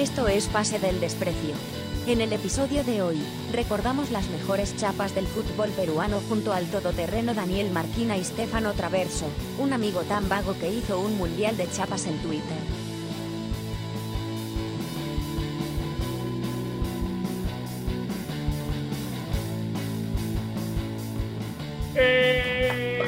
Esto es Pase del Desprecio. En el episodio de hoy, recordamos las mejores chapas del fútbol peruano junto al todoterreno Daniel Marquina y Stefano Traverso, un amigo tan vago que hizo un mundial de chapas en Twitter. Eh,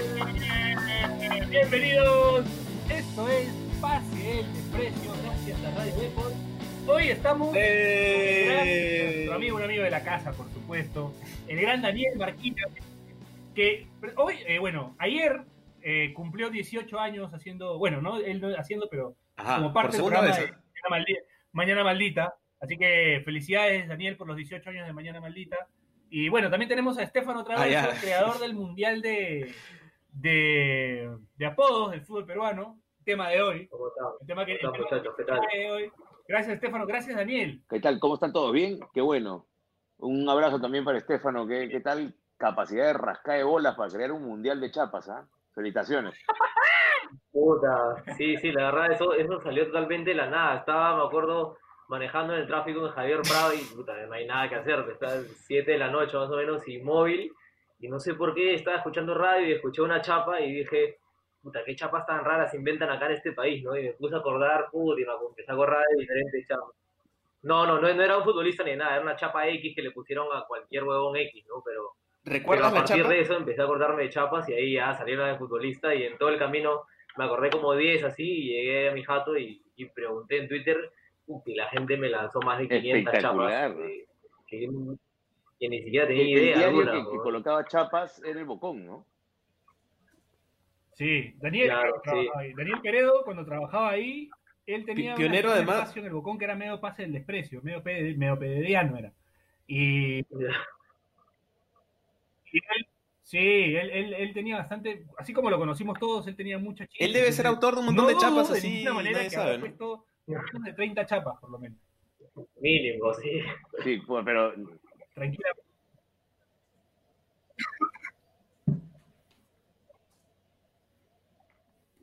bienvenidos, esto es Pase el Desprecio, gracias a Radio Depot. Hoy estamos con el gran- nuestro amigo, un amigo de la casa, por supuesto, el gran Daniel Marquina, que hoy, eh, bueno, ayer eh, cumplió 18 años haciendo, bueno, no él no haciendo, pero Ajá, como parte del segunda programa vez. de Mañana Maldita, Mañana Maldita. Así que felicidades, Daniel, por los 18 años de Mañana Maldita. Y bueno, también tenemos a Estefano Traverso, Ah, creador del Mundial de, de, de apodos del fútbol peruano. Tema de hoy. El tema que, el ¿Cómo tema están, muchachos? ¿Qué tal? de hoy. Gracias, Estefano. Gracias, Daniel. ¿Qué tal? ¿Cómo están todos? ¿Bien? Qué bueno. Un abrazo también para Estefano. ¿Qué, qué tal? Capacidad de rascar de bolas para crear un mundial de chapas, ¿ah? Felicitaciones. Puta, sí, sí, la verdad, eso, eso salió totalmente de la nada. Estaba, me acuerdo, manejando en el tráfico en Javier Prado y puta, no hay nada que hacer. Está a 7 de la noche más o menos y móvil. Y no sé por qué estaba escuchando radio y escuché una chapa y dije, puta, qué chapas tan raras se inventan acá en este país, ¿no? Y me puse a acordar, puta, y me empecé a acordar de diferentes chapas. No, no, no, no era un futbolista ni nada, era una chapa X que le pusieron a cualquier huevón X, ¿no? Pero Pero ¿Recuerdas a la partir chapa? de eso empecé a acordarme de chapas y ahí ya salieron de futbolista y en todo el camino me acordé como 10 así y llegué a mi jato y, y pregunté en Twitter y la gente me lanzó más de 500 Espectacular. chapas que, que ni siquiera tenía El, el idea diario alguna, que, colocaba chapas era el Bocón, ¿no? Sí, Daniel, Claro, ahí. Daniel Peredo, cuando trabajaba ahí, él tenía Pi- pionero, una- un además. espacio en el Bocón que era medio pase del desprecio, medio, pedediano era. Y Y él- sí, él, él, él tenía bastante, así como lo conocimos todos, él tenía mucha chispa. Él debe ser autor de un montón No de chapas de así, ninguna manera nadie que sabe, ¿no? puesto menos de 30 chapas, por lo menos. mínimo, sí. Sí, pues, pero Tranquila.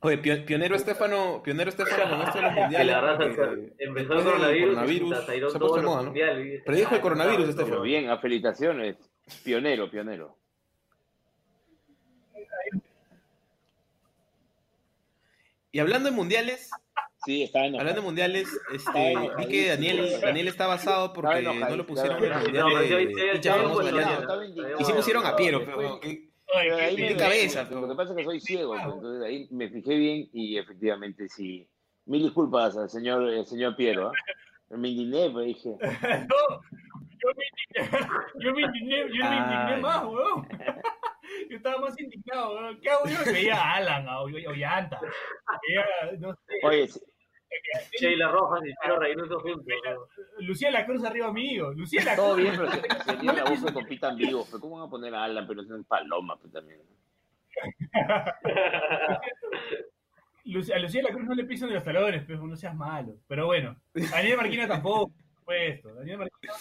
Oye, pio- pionero Estefano, pionero Estefano de los Que mundiales. la raza porque se- empezó el coronavirus, coronavirus se Predijo el "Ah, coronavirus, no, Estefano". bien, a felicitaciones. Pionero, pionero. Y hablando de mundiales, Sí, está enojado. hablando de mundiales, este, vi que Daniel, Daniel está basado porque no lo pusieron en el mundial No, de de Y sí pusieron a Piero, pero Ahí ¿Qué me- cabeza, Lo que pasa es que soy ciego, pues, entonces ahí me fijé bien y efectivamente sí. Mil disculpas al señor, el señor Piero, ¿ah? Me indigné, pues dije, No, yo me indigné, yo me indigné, yo me indigné más, weón. Yo estaba más indignado, weón. ¿Qué hago yo? Veía a Alan, a Oll- Ollanta. Veía, no sé, oye, sí, Sheila Rojas y Piero Reynoso juntos. ¿no? Lucía La Cruz arriba mío. Lucía La todo Cruz. bien, pero se, tiene la voz que compitan vivos, pero ¿cómo van a poner a Alan? Pero es un paloma, pues también. A Lucía La Cruz no le pisan de los talones, pero no seas malo. Pero bueno, Daniel Marquina tampoco, por supuesto. Daniel Marquina.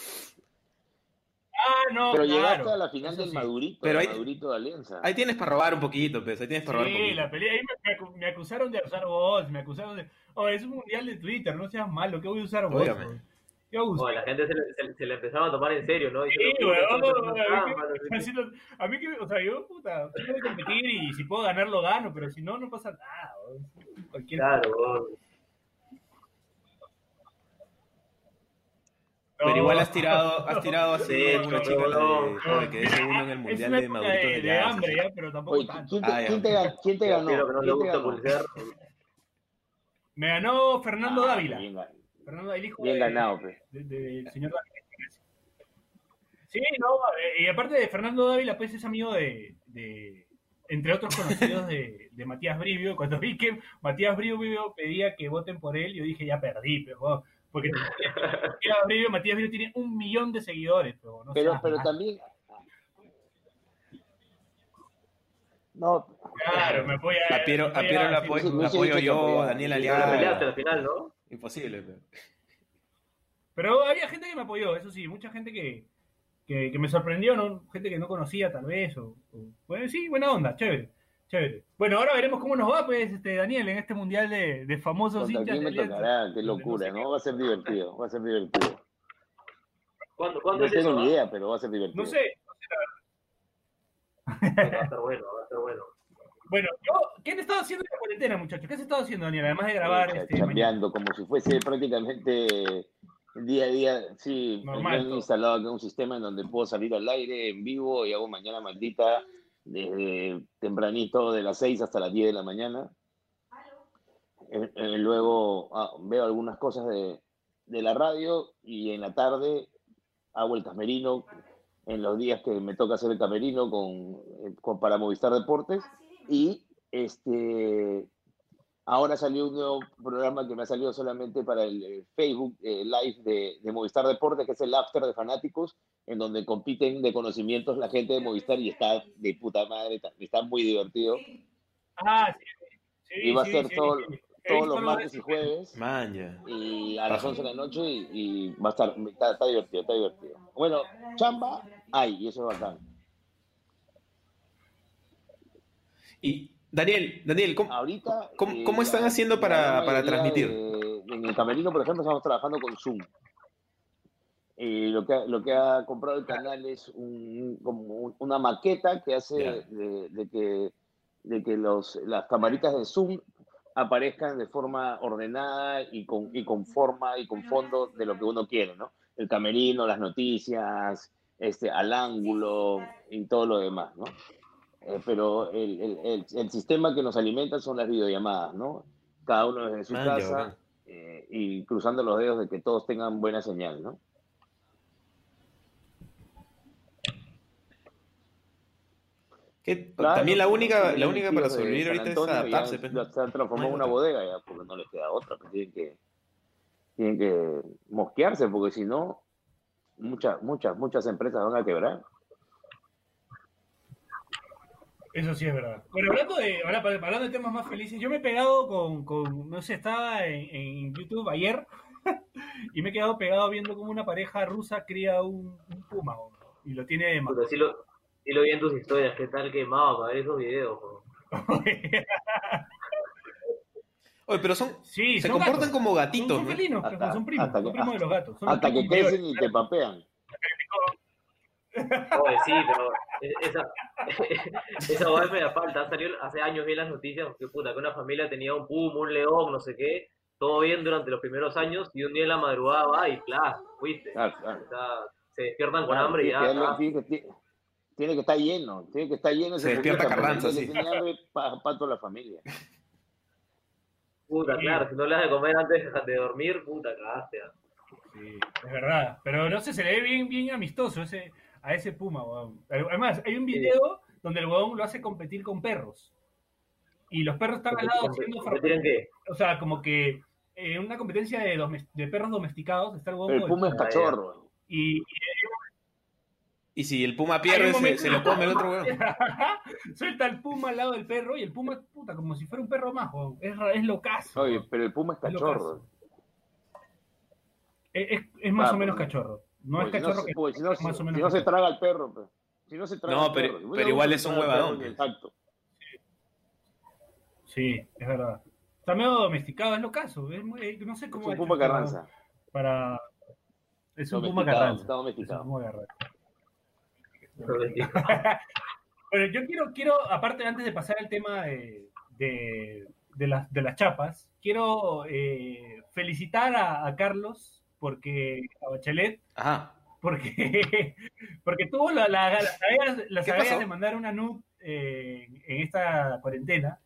Ah, no, Pero claro. llegaste a la final Eso del sí. Madurito, Pero ahí- Madurito de Alianza. ahí tienes para robar un poquito, pues, ahí tienes para robar un Sí, poquito. la pelea. Ahí me, me acu- me acusaron de usar bots, me acusaron de. Oh, es un mundial de Twitter, no seas malo, ¿qué voy a usar bots? La gente se le, se, se le empezaba a tomar en serio, ¿no? Sí, weón, "Puta, esto es a mí no que- qué". así lo- a mí que, o sea, yo, puta, quiero competir y si puedo ganar, lo gano, pero si no, no pasa nada. Cualquier Claro, weón. Pero igual has tirado, has tirado Sí, alguna no, chica de, que es segundo en el mundial una de Maduritos de, hambre, ya, pero tampoco Oye, tanto. ¿quién te, Ah, ya. quién te gan- quién te Piero ganó? le ¿Quién te gusta ganó? Me ganó Fernando Ah, Dávila. Fernando, el hijo bien de- ganado, pues. de- de- del señor Dávila. Sí, no, eh, y aparte de Fernando Dávila, pues es amigo de, de- entre otros conocidos de, de Matías Brivio. Cuando vi que Matías Brivio pedía que voten por él, yo dije, ya perdí, pero porque Matías Brivio, Matías Brivio tiene un millón de seguidores, pero no Pero, pero también. No, Claro, me apoya. A Piero, a Piero la apoyo, la apoyo yo, Daniel Pero la peleaste Aliaga. al final, ¿no? Imposible, pero. Pero había gente que me apoyó, eso sí, mucha gente que, que, que me sorprendió, ¿no? gente que no conocía tal vez, o, o- bueno, sí, buena onda, chévere. Chévere. Bueno, ahora veremos cómo nos va, pues, este, Daniel, en este mundial de, de famosos hinchas me tocará, qué locura, sé. ¿no? Va a ser divertido, va a ser divertido. ¿Cuándo, ¿cuándo No es tengo eso? ni idea, pero va a ser divertido. No sé. Va a estar bueno, va a estar bueno. Bueno, yo, ¿qué han estado haciendo en la cuarentena, muchachos? ¿Qué has estado haciendo, Daniel? Además de grabar este, mañana. chambeando como si fuese prácticamente día a día. Sí, Normal, me han todo. instalado un sistema en donde puedo salir al aire en vivo y hago mañana maldita desde tempranito de las 6 hasta las 10 de la mañana. Eh, eh, luego ah, veo algunas cosas de, de la radio y en la tarde hago el camerino en los días que me toca hacer el camerino con, eh, con- para Movistar Deportes y este ahora salió un nuevo programa que me ha salido solamente para el eh, Facebook eh, Live de, de Movistar Deportes, que es el After de Fanáticos, en donde compiten de conocimientos la gente de Movistar y está de puta madre, está, está muy divertido. Ah, sí. sí Y va a ser sí, todo- sí. He Todos los martes y jueves Maña. y a las Ajá. 11 de la noche y, y va a estar, está, está divertido, está divertido. Bueno, chamba hay y eso es bacán. Y Daniel, Daniel, ¿cómo, Ahorita. ¿Cómo- eh, cómo están haciendo para- transmitir? de- en el camerino, por ejemplo, estamos trabajando con Zoom. Eh, lo, que, ha- lo que ha comprado el canal es un- como un- una maqueta que hace Ya. de, de que, de que los, las camaritas de Zoom aparezcan de forma ordenada y con, y con forma y con fondo de lo que uno quiere, ¿no? El camerino, las noticias, este, al ángulo y todo lo demás, ¿no? Eh, pero el, el, el, el sistema que nos alimenta son las videollamadas, ¿no? Cada uno desde su Maña, casa bacán. eh, y cruzando los dedos de que todos tengan buena señal, ¿no? Que Claro, también la única, la única para de sobrevivir ahorita es adaptarse. ya pues. lo- Se han transformado en una bodega ya, porque no les queda otra, pues tienen que, tienen que mosquearse, porque si no, muchas, muchas, muchas empresas van a quebrar. Eso sí es verdad. Bueno, hablando de, ahora, hablando de temas más felices, yo me he pegado con, con no sé, estaba en, en YouTube ayer y me he quedado pegado viendo como una pareja rusa cría un, un puma ¿no? y lo tiene de sí lo, sí lo vi en tus historias, qué tal quemado para ver esos videos. Oye, pero son, Sí, se son comportan gatos. como Son, gatitos, son ¿no? felinos, Hasta- son primos, hasta son que- primos de los gatos. son los Hasta que crecen y te papean. Oye, sí, pero e- esa, esa hueá me da falta. Salió hace años vi las noticias que puta, que una familia tenía un puma, un león, no sé qué, todo bien durante los primeros años y un día en la madrugada va y claro, fuiste. Claro, claro. O sea, se despiertan con hambre y ya. Tiene que- estar lleno, tiene que estar lleno. Se despierta Carranza, sí. tiene hambre, pa, pa toda la familia. puta, Sí. claro, si no le das de comer antes de dormir, puta, cagaste. ah. Sí, es verdad. Pero no sé, se le ve bien, bien amistoso ese, a ese puma, weón. Además, hay un video donde el weón lo hace competir con perros. Y los perros están al lado haciendo ¿Competir en qué? O sea, como que en una competencia de, de perros domesticados está el huevo. El puma es cachorro. Y, Y si el puma pierde, un se, lo come el otro weón. suelta el puma al lado del perro y el puma, puta, como si fuera un perro más, weón. Es, es locazo. Oye, pero el puma es Es cachorro. Es, es- es más Ah, o menos pues, cachorro. No es Porque cachorro se- que porque si no, es más o si menos no se traga al perro. pues. Si no se traga No, al pero- perro. Si pero igual es un huevadón, pues. Exacto. Sí, es verdad. Está medio domesticado, es locazo. Es muy- no sé Es cómo un ha hecho puma carranza. Para... Es un puma Domesticado, carranza. está Es un domesticado. puma carranza. Bueno, yo quiero, quiero, aparte, antes de pasar al tema de, de, de las, de las chapas, quiero eh, felicitar a, a Carlos, porque a Bachelet, Ajá. porque, porque tuvo la, la, las agallas- las de mandar una nud eh, en esta cuarentena,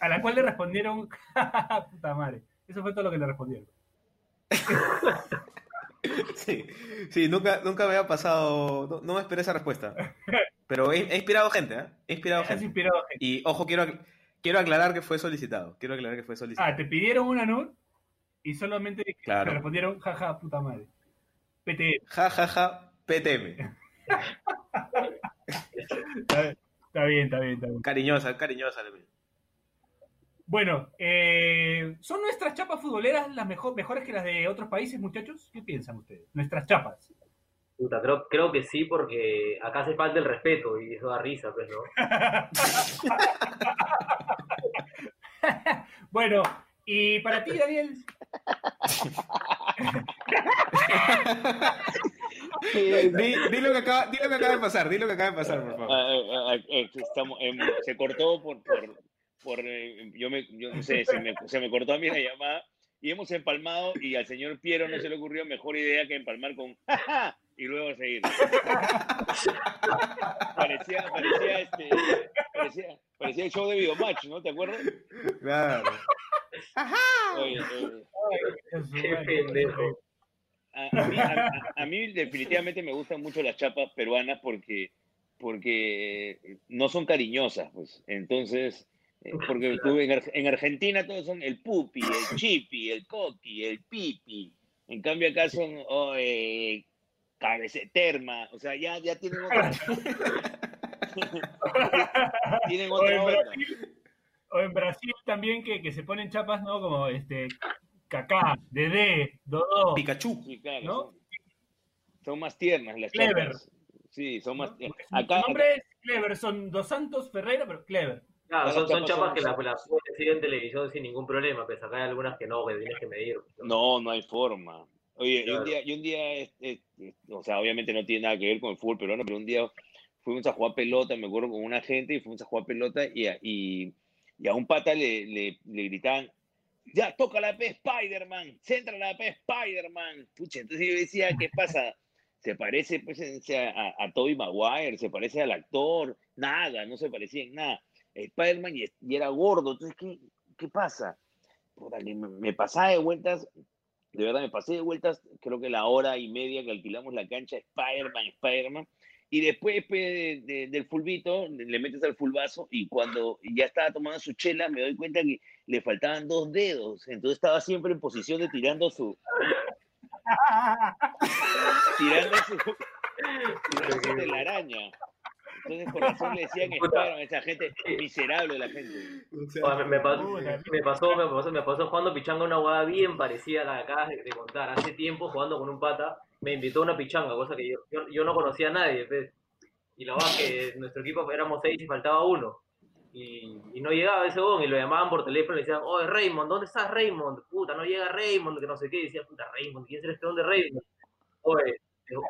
a la cual le respondieron, puta madre, eso fue todo lo que le respondieron. Sí, sí nunca, nunca me había pasado, no, no me esperé esa respuesta. Pero he, he inspirado gente, ¿eh? He inspirado gente. inspirado gente. Y ojo, quiero, quiero aclarar que fue solicitado. Quiero aclarar que fue solicitado. Ah, te pidieron una nud y solamente Claro. te respondieron, jaja, puta madre. PT. Ja, ja, PTM. Está, bien, está bien, está bien. Cariñosa, cariñosa. le pido. Bueno, eh, ¿son nuestras chapas futboleras las mejor, mejores que las de otros países, muchachos? ¿Qué piensan ustedes? Nuestras chapas. Puta, creo, creo que sí, porque acá hace falta el respeto y eso da risa, pues, ¿no? bueno, y para ti, Daniel. di, di lo que acaba, di lo que acaba de pasar, di lo que acaba de pasar, por favor. Eh, estamos, em, se cortó por, por, por eh, yo me, yo no sé, se me, se me cortó a mí la llamada y hemos empalmado y al señor Piero no se le ocurrió mejor idea que empalmar con ¡Ja, y luego seguir. parecía, parecía, este, parecía, parecía el show de Videomatch, ¿no? ¿Te acuerdas? Claro. Oye, eh, Qué pendejo. a, a mí, a- mí definitivamente me gustan mucho las chapas peruanas porque, porque no son cariñosas, pues. Entonces, porque tú en, Ar- en Argentina todos son el pupi, el chipi, el coqui, el pipi. En cambio acá son oh, eh, cabece- terma, o sea, ya, ya tienen otra, tienen O otra en, onda. Brasil, o en Brasil también que, que se ponen chapas, ¿no? Como este Kaká, Dedé, Dodó. Pikachu. Sí, claro, ¿no? son, son más tiernas las Clever. chapas. Sí, son más ¿no? tiernas. Su Acá, nombre es Clever, son Dos Santos Ferreira, pero Clever. Claro, son, son chapas que las las puedes decir en televisión sin ningún problema, pues acá hay algunas que no, que tienes que medir. ¿no? No, no hay forma. Oye, Claro. un día, y un día este, este, o sea, obviamente no tiene nada que ver con el fútbol peruano, pero un día fuimos a jugar pelota, me acuerdo con una gente, y fuimos a jugar pelota, y a, y, y a un pata le, le, le gritaban, ya, toca la P Spider-Man, centra la P Spider-Man. Pucha, entonces yo decía, ¿qué pasa? Se parece pues, sea, a, a Tobey Maguire, se parece al actor, nada, no se parecía en nada. Spider-Man y, y era gordo, entonces, ¿qué, qué pasa? Puta, que me, me pasaba de vueltas, de verdad me pasé de vueltas, creo que la hora y media que alquilamos la cancha, Spider-Man, Spider-Man, y después de- de- del fulbito, le metes al fulbazo, y cuando ya estaba tomando su chela, me doy cuenta que le faltaban dos dedos, entonces estaba siempre en posición de tirando su, tirando su, su de la araña. Entonces, por razón le decían Spider-Man, esa gente miserable, la gente. Oye, me, pasó, me pasó, me pasó jugando pichanga una jugada bien parecida a la que acabas de, de contar. Hace tiempo jugando con un pata, me invitó a una pichanga, cosa que yo, yo, yo no conocía a nadie. pues. Y la verdad es que nuestro equipo éramos seis y faltaba uno. Y, y no llegaba ese bon y lo llamaban por teléfono y le decían, oye Raymond, ¿dónde estás Raymond? Puta, no llega Raymond, que no sé qué. Y decía, puta Raymond, ¿quién será este don de Raymond? Oye, No,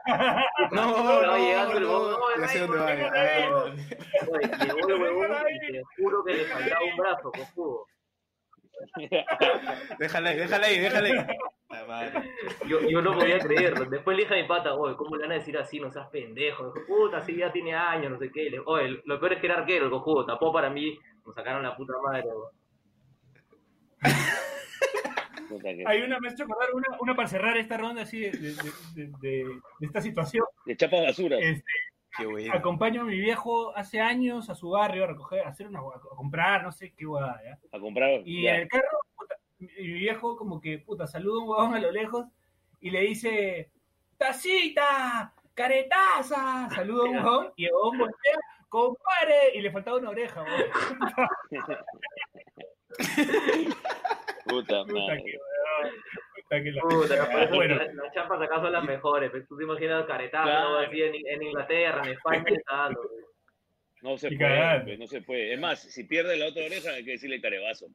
estaba no, llegando el no, bon, "Oye, ya sé dónde va. venga, Ah, Raymond". Oye, llegó el huevón y te juro que le faltaba un brazo, cojudo. Déjala ahí, déjala ahí, déjala ahí. La madre. Yo, yo no podía creerlo. Después le dije a mi pata, oye, ¿cómo le van a decir así? No seas pendejo. Dijo, puta, sí, ya tiene años, no sé qué. Le- Oye, lo peor es que era arquero, el cojudo. Tapó para mí, nos sacaron la puta madre. weón. Hay una, me has hecho acordar una, una para cerrar esta ronda así de, de, de- de- de- de esta situación. De chapas basuras. Este, Qué bueno. acompaño a mi viejo hace años a su barrio a recoger, a hacer una, a comprar, no sé qué guada, ¿ya? A comprar. Y ya. en el carro, puta, mi mi viejo como que, puta, saluda a un huevón a lo lejos y le dice, ¡Tacita! ¡Caretaza! Saluda a un huevón y el huevón voltea, ¡compare! Y le faltaba una oreja, huevón. Puta Puta madre. puta que la- Puta, por eso Bueno. las, las chapas acá son las mejores. pues. Tú te imaginas caretazo, Claro. ¿no? así en, en Inglaterra, en España, pues. No se Y puede, pues, no se puede. Es más, si pierde la otra oreja hay que decirle carebazo.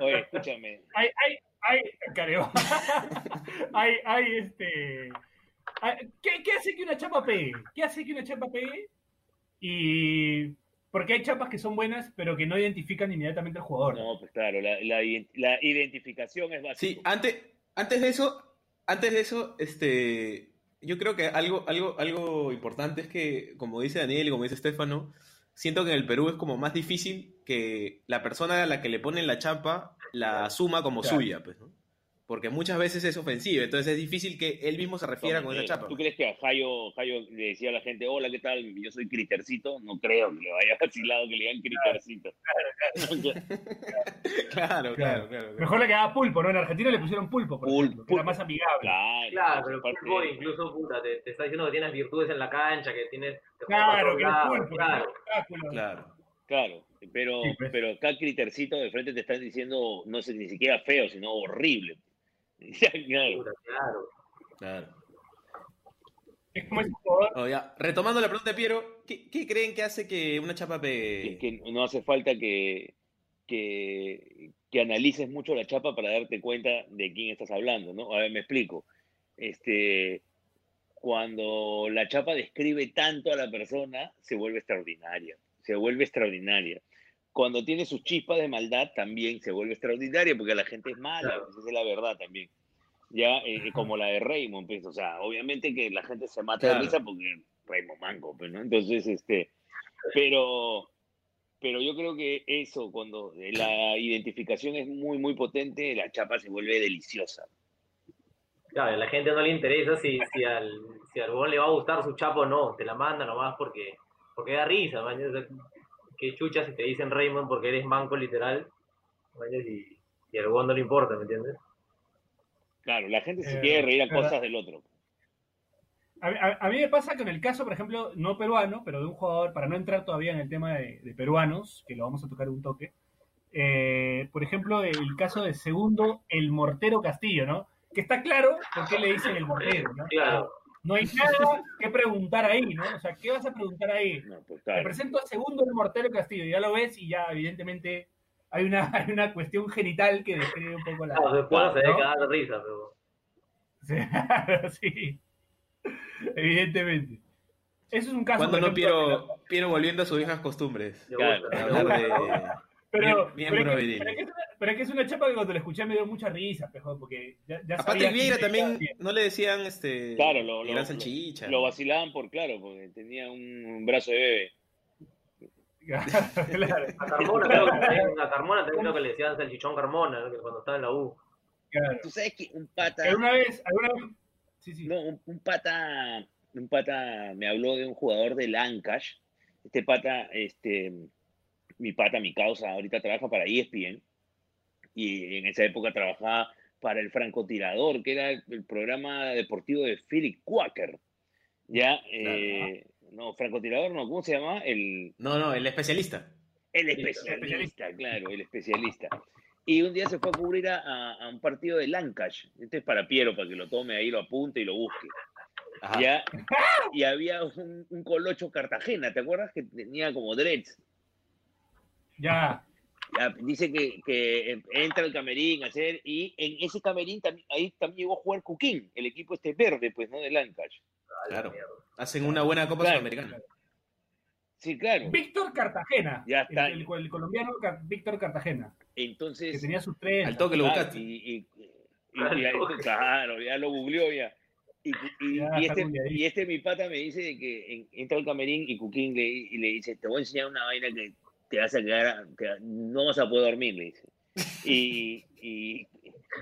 Oye, escúchame. hay, hay, hay, careo. hay, hay, este, ¿qué, ¿qué hace que una chapa pegue? ¿Qué hace que una chapa pegue? Y, porque hay chapas que son buenas, pero que no identifican inmediatamente al jugador. No, pues claro, la, la, ident- la identificación es básica. Sí, antes, antes de eso, antes de eso, este, yo creo que algo, algo, algo importante es que, como dice Daniel y como dice Estefano, siento que en el Perú es como más difícil que la persona a la que le ponen la chapa la asuma como Claro. suya, pues, ¿no? Porque muchas veces es ofensiva, entonces es difícil que él mismo se refiera con esa Eh, chapa. ¿Tú crees que a Jayo, Jayo le decía a la gente, hola, ¿qué tal? Yo soy Critercito? No creo que le vaya vacilado que le digan Critercito. Claro, claro, claro. claro. Mejor le quedaba pulpo, ¿no? En Argentina le pusieron pulpo, por Pul- ejemplo, que era pulpo. más amigable. Claro, Claro, pero fútbol incluso, puta, te, te está diciendo que tienes virtudes en la cancha, que tienes... Claro, que lados, pulpo, claro. Claro. Claro, pero, Sí, pues. pero acá Critercito de frente te están diciendo, no sé, ni siquiera feo, sino horrible. Claro. Claro. Claro. Es como ese jugador. Oh, ya. Retomando la pregunta de Piero, ¿qué, qué creen que hace que una chapa pegue? que no hace falta que, que, que analices mucho la chapa para darte cuenta de quién estás hablando, ¿no? A ver, me explico. Este, cuando la chapa describe tanto a la persona, se vuelve extraordinaria, se vuelve extraordinaria. Cuando tiene sus chispas de maldad, también se vuelve extraordinaria, porque la gente es mala, Claro. pues, esa es la verdad también. Ya, eh, como la de Raymond, pues, o sea, obviamente que la gente se mata de risa porque Raymond Manco, pues, ¿no? Entonces, este, pero, pero yo creo que eso, cuando la identificación es muy, muy potente, la chapa se vuelve deliciosa. Claro, a la gente no le interesa si, si al si al le va a gustar su chapo o no, te la manda nomás porque, porque da risa, man. Qué chucha si te dicen Raymond porque eres manco literal, y, y al no le importa, ¿me entiendes? Claro, la gente se Eh, quiere reír a verdad. cosas del otro. A, a- a mí me pasa con el caso, por ejemplo, no peruano, pero de un jugador, para no entrar todavía en el tema de, de peruanos, que lo vamos a tocar un toque. eh, por ejemplo, el caso de segundo, el mortero Castillo, ¿no? Que está claro por qué le dicen el mortero, ¿no? Claro. No hay nada que preguntar ahí, ¿no? O sea, ¿qué vas a preguntar ahí? No, pues Te presento a segundo el mortero Castillo, ya lo ves y ya evidentemente hay una, hay una cuestión genital que describe un poco la... Claro, su esposa se debe ¿no? cagar de risa, pero. Sí, sí. Evidentemente. Eso es un caso. Cuando no Piero, Piero volviendo a sus viejas costumbres? Claro. De Pero, Bien- pero, miembro es que, viril. pero es que es una, pero es que es una chapa que cuando la escuché me dio mucha risa, pejo, porque ya, ya Aparte Vieira también no le decían este Claro, lo, lo, gran salchicha. lo vacilaban por claro, porque tenía un brazo de bebé. claro, A Carmona, creo que, también- a Carmona también creo que le decían salchichón Carmona, ¿no? que cuando estaba en la U. claro. Tú sabes que un pata, ¿Alguna vez, alguna vez? Sí, sí. no, un, un pata, un pata me habló de un jugador del Ancash. Este pata, este, mi pata, mi causa, ahorita trabaja para ESPN y en esa época trabajaba para el francotirador, que era el programa deportivo de Philip Quaker. Ya, eh, no, francotirador, no, ¿cómo se llama? El, No, no, el especialista. El Especialista. especialista, claro, el especialista. Y un día se fue a cubrir a, a- a un partido de Lancash. Este es para Piero, para que lo tome ahí, lo apunte y lo busque. Ajá. ¿ya? Y había un, un colocho Cartagena, ¿te acuerdas? Que tenía como dreads. Ya. Ya, dice que, que entra al camerín a hacer, y en ese camerín también, ahí también llegó a jugar Cuquín, el equipo este verde, pues, ¿no? De Lancash. Claro. Hacen una buena Copa Claro. Sudamericana. Sí, claro. Víctor Cartagena. Ya está. El, el- el colombiano Víctor Cartagena. Que Entonces, tenía sus tres. Al toque lo Claro, buscaste. y, y- y- Al y- toque. claro, ya lo googleó ya. Y, y- Ya, este, y este mi pata me dice de que en- entra al camerín y Cuquín le, y le dice, te voy a enseñar una vaina que te vas a quedar, te- no vas a poder dormir, le dice. Y, y,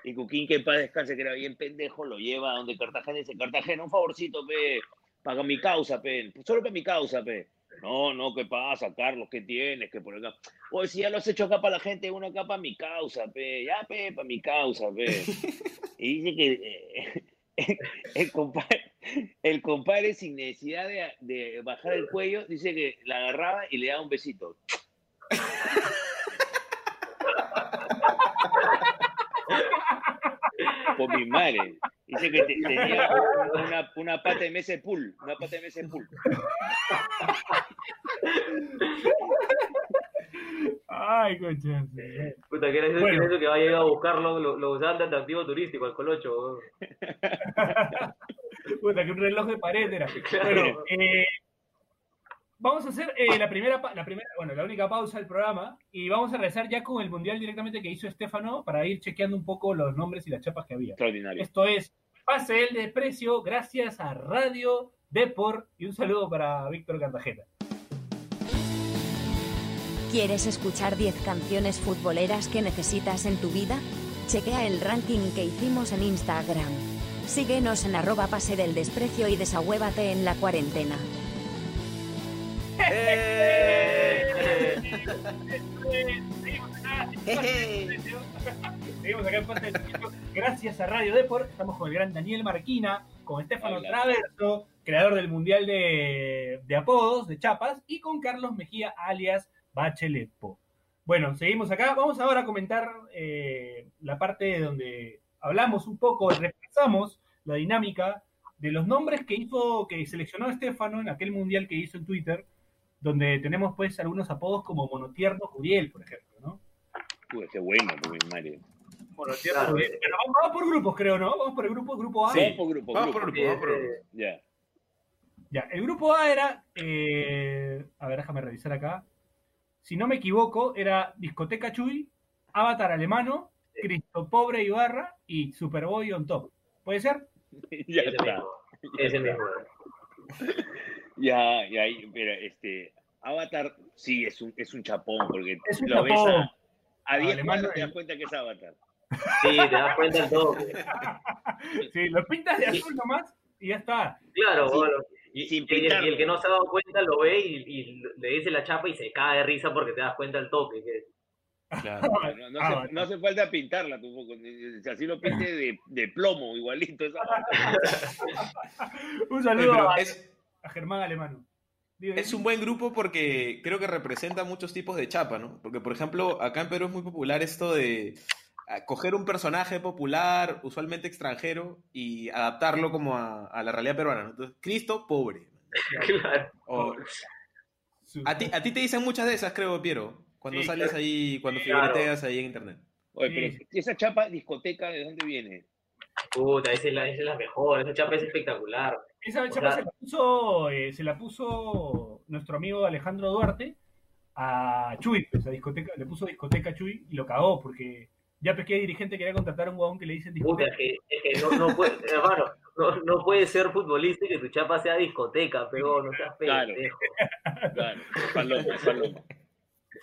y Cuquín, que para descanse, que era bien pendejo, lo lleva a donde Cartagena y dice, Cartagena, un favorcito, pe, para mi causa, pe, solo para mi causa, pe. No, no, ¿qué pasa, Carlos? ¿Qué tienes? que por acá? Oye, si ya lo has hecho acá para la gente, uno acá para mi causa, pe. Ya, pe, para mi causa, pe. Y dice que eh, el, compadre, el compadre, sin necesidad de, de bajar el cuello, dice que la agarraba y le daba un besito. Por mi madre. Dice que te- tenía una, una pata de mesa de pool. Una pata de mesa de pool. Ay, concha. Puta, que era ese Bueno. silencio que vaya a ir a buscarlo, lo, lo usaban de atractivo turístico, al colocho. Puta, que un reloj de pared era. Bueno, eh, vamos a hacer eh, la primera, pa- la primera, bueno, la única pausa del programa y vamos a rezar ya con el mundial directamente que hizo Estefano para ir chequeando un poco los nombres y las chapas que había. Extraordinario. Esto es Pase el Desprecio, gracias a Radio Deport y un saludo para Víctor Cartagena. ¿Quieres escuchar 10 canciones futboleras que necesitas en tu vida? Chequea el ranking que hicimos en Instagram. Síguenos en arroba pase del desprecio y desahuévate en la cuarentena. ¡Eh! Seguimos acá, en del Gracias a Radio Deport, estamos con el gran Daniel Marquina, con Estefano Hola. Traverso, creador del Mundial de, de Apodos, de Chapas, y con Carlos Mejía, alias Bachelet Po. Bueno, seguimos acá. Vamos ahora a comentar eh, la parte donde hablamos un poco, repasamos la dinámica de los nombres que hizo, que seleccionó Estefano en aquel mundial que hizo en Twitter, donde tenemos pues algunos apodos como Monotierno Juriel, por ejemplo, ¿no? Uy, qué bueno, Mario. Monotierno Claro. Pero vamos, vamos por grupos, creo, ¿no? Vamos por el grupo, grupo A. Sí. Vamos por grupo, Vamos grupo. por grupo, vamos por grupo. Eh, Ya. Ya, el grupo A era, eh, a ver, déjame revisar acá. Si no me equivoco, era Discoteca Chuy, Avatar Alemano, Cristo Pobre Ibarra y Superboy on top. ¿Puede ser? ya ese está. mismo. Ese mismo. Ya, ya, ahí, pero este, Avatar sí es un, es un chapón, porque Es un lo ves a, a 10 Alemán, cuadras te das cuenta que es Avatar. Sí, te das cuenta en todo. Sí, lo pintas de azul nomás y ya está. Claro, bueno. Y, sin y el, pintarlo. y el que no se ha dado cuenta lo ve y, y le dice la chapa y se cae de risa porque te das cuenta al toque. que- Claro. No, no, Ah, no hace falta pintarla tampoco. Si así lo pinte de, de plomo, igualito. Un saludo pero a, es, a Germán Alemano. Digo, es un buen grupo porque creo que representa muchos tipos de chapa, ¿no? Porque, por ejemplo, acá en Perú es muy popular esto de ah, coger un personaje popular, usualmente extranjero, y adaptarlo como a, a la realidad peruana. ¿no? Entonces, Cristo, pobre. Claro. O- a, ti, a ti te dicen muchas de esas, creo, Piero, cuando Sí, sales ahí, cuando claro. figureteas ahí en internet. Oye, Sí. pero esa chapa discoteca, ¿de dónde viene? Puta, esa es la, esa es la mejor. Esa chapa es espectacular. Esa o chapa sea- se la puso, eh, se la puso nuestro amigo Alejandro Duarte a Chuy, pues, a discoteca, le puso discoteca a Chuy y lo cagó porque ya pesqué dirigente quería contratar a un huevón que le dicen Puta, discoteca. es que, no, no puede, hermano, no, no puede ser futbolista y que tu chapa sea discoteca, pero no seas Claro. pendejo. Claro, paloma, paloma.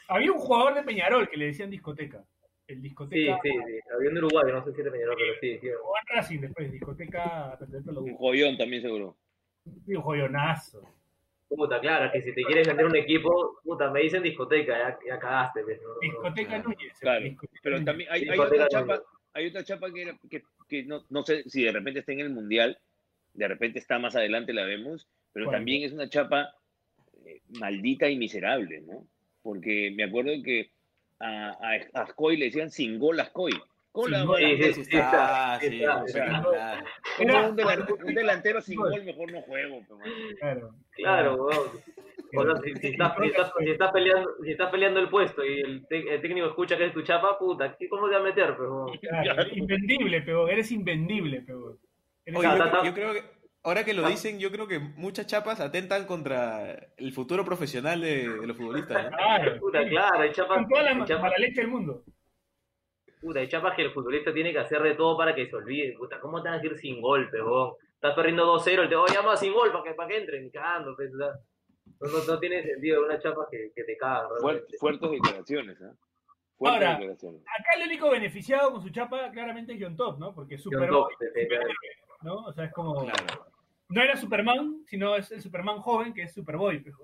Había un jugador de Peñarol que le decían discoteca. El Sí, discoteca sí, sí. Había un uruguayo, no sé si era Peñarol, pero sí, sí. jugó en Racing después, discoteca, Un joyón también seguro. Sí, un joyonazo. Puta, claro, que si te quieres vender un equipo, puta, me dicen discoteca, ya, ya cagaste. pues, no, no, no. Discoteca claro. Núñez. Claro, discoteca Pero también hay, otra chapa, Núñez. hay otra chapa que, era- que, que no, no sé si de repente está en el mundial, de repente está más adelante la vemos, pero ¿Cuál? también es una chapa eh, maldita y miserable, ¿no? Porque me acuerdo que a, a, a Ascoy le decían sin gol Ascoy. ¿Cómo le Sin vamos a gol, dar Sí, Sí, sí, sí sí, está, está, sí sí, está. espectacular. ¿Cómo Era- un, delan- un delantero sin gol mejor no juego? Claro. Claro, weón. O sea, si, si estás, si, estás, si estás peleando, si estás peleando el puesto y el, técnico escucha que es tu chapa, puta, ¿qué- ¿cómo te va a meter? Weón? Claro, Invendible, pero eres invendible, pero. Eres Oye, yo creo que, ahora que lo dicen, yo creo que muchas chapas atentan contra el futuro profesional de, de los futbolistas, ¿no? Claro. Puta, sí. claro, hay chapas, Con toda la hay chapas- mala leche del mundo. puta, hay chapas que el futbolista tiene que hacer de todo para que se olvide. Puta, ¿cómo te vas a ir sin golpe, weón? Estás perdiendo 2-0, el te voy a llamar sin gol para que, para que entren, cagando, pues, no, no, no tiene sentido una chapa que, que te caga, Fuer- realmente. fuertes declaraciones, ¿eh? Fuertes Ahora, declaraciones. Acá el único beneficiado con su chapa claramente es John Top, ¿no? Porque es John Superboy, Top. ¿no? O sea, es como. Claro. No era Superman, sino es el Superman joven que es Superboy. pues.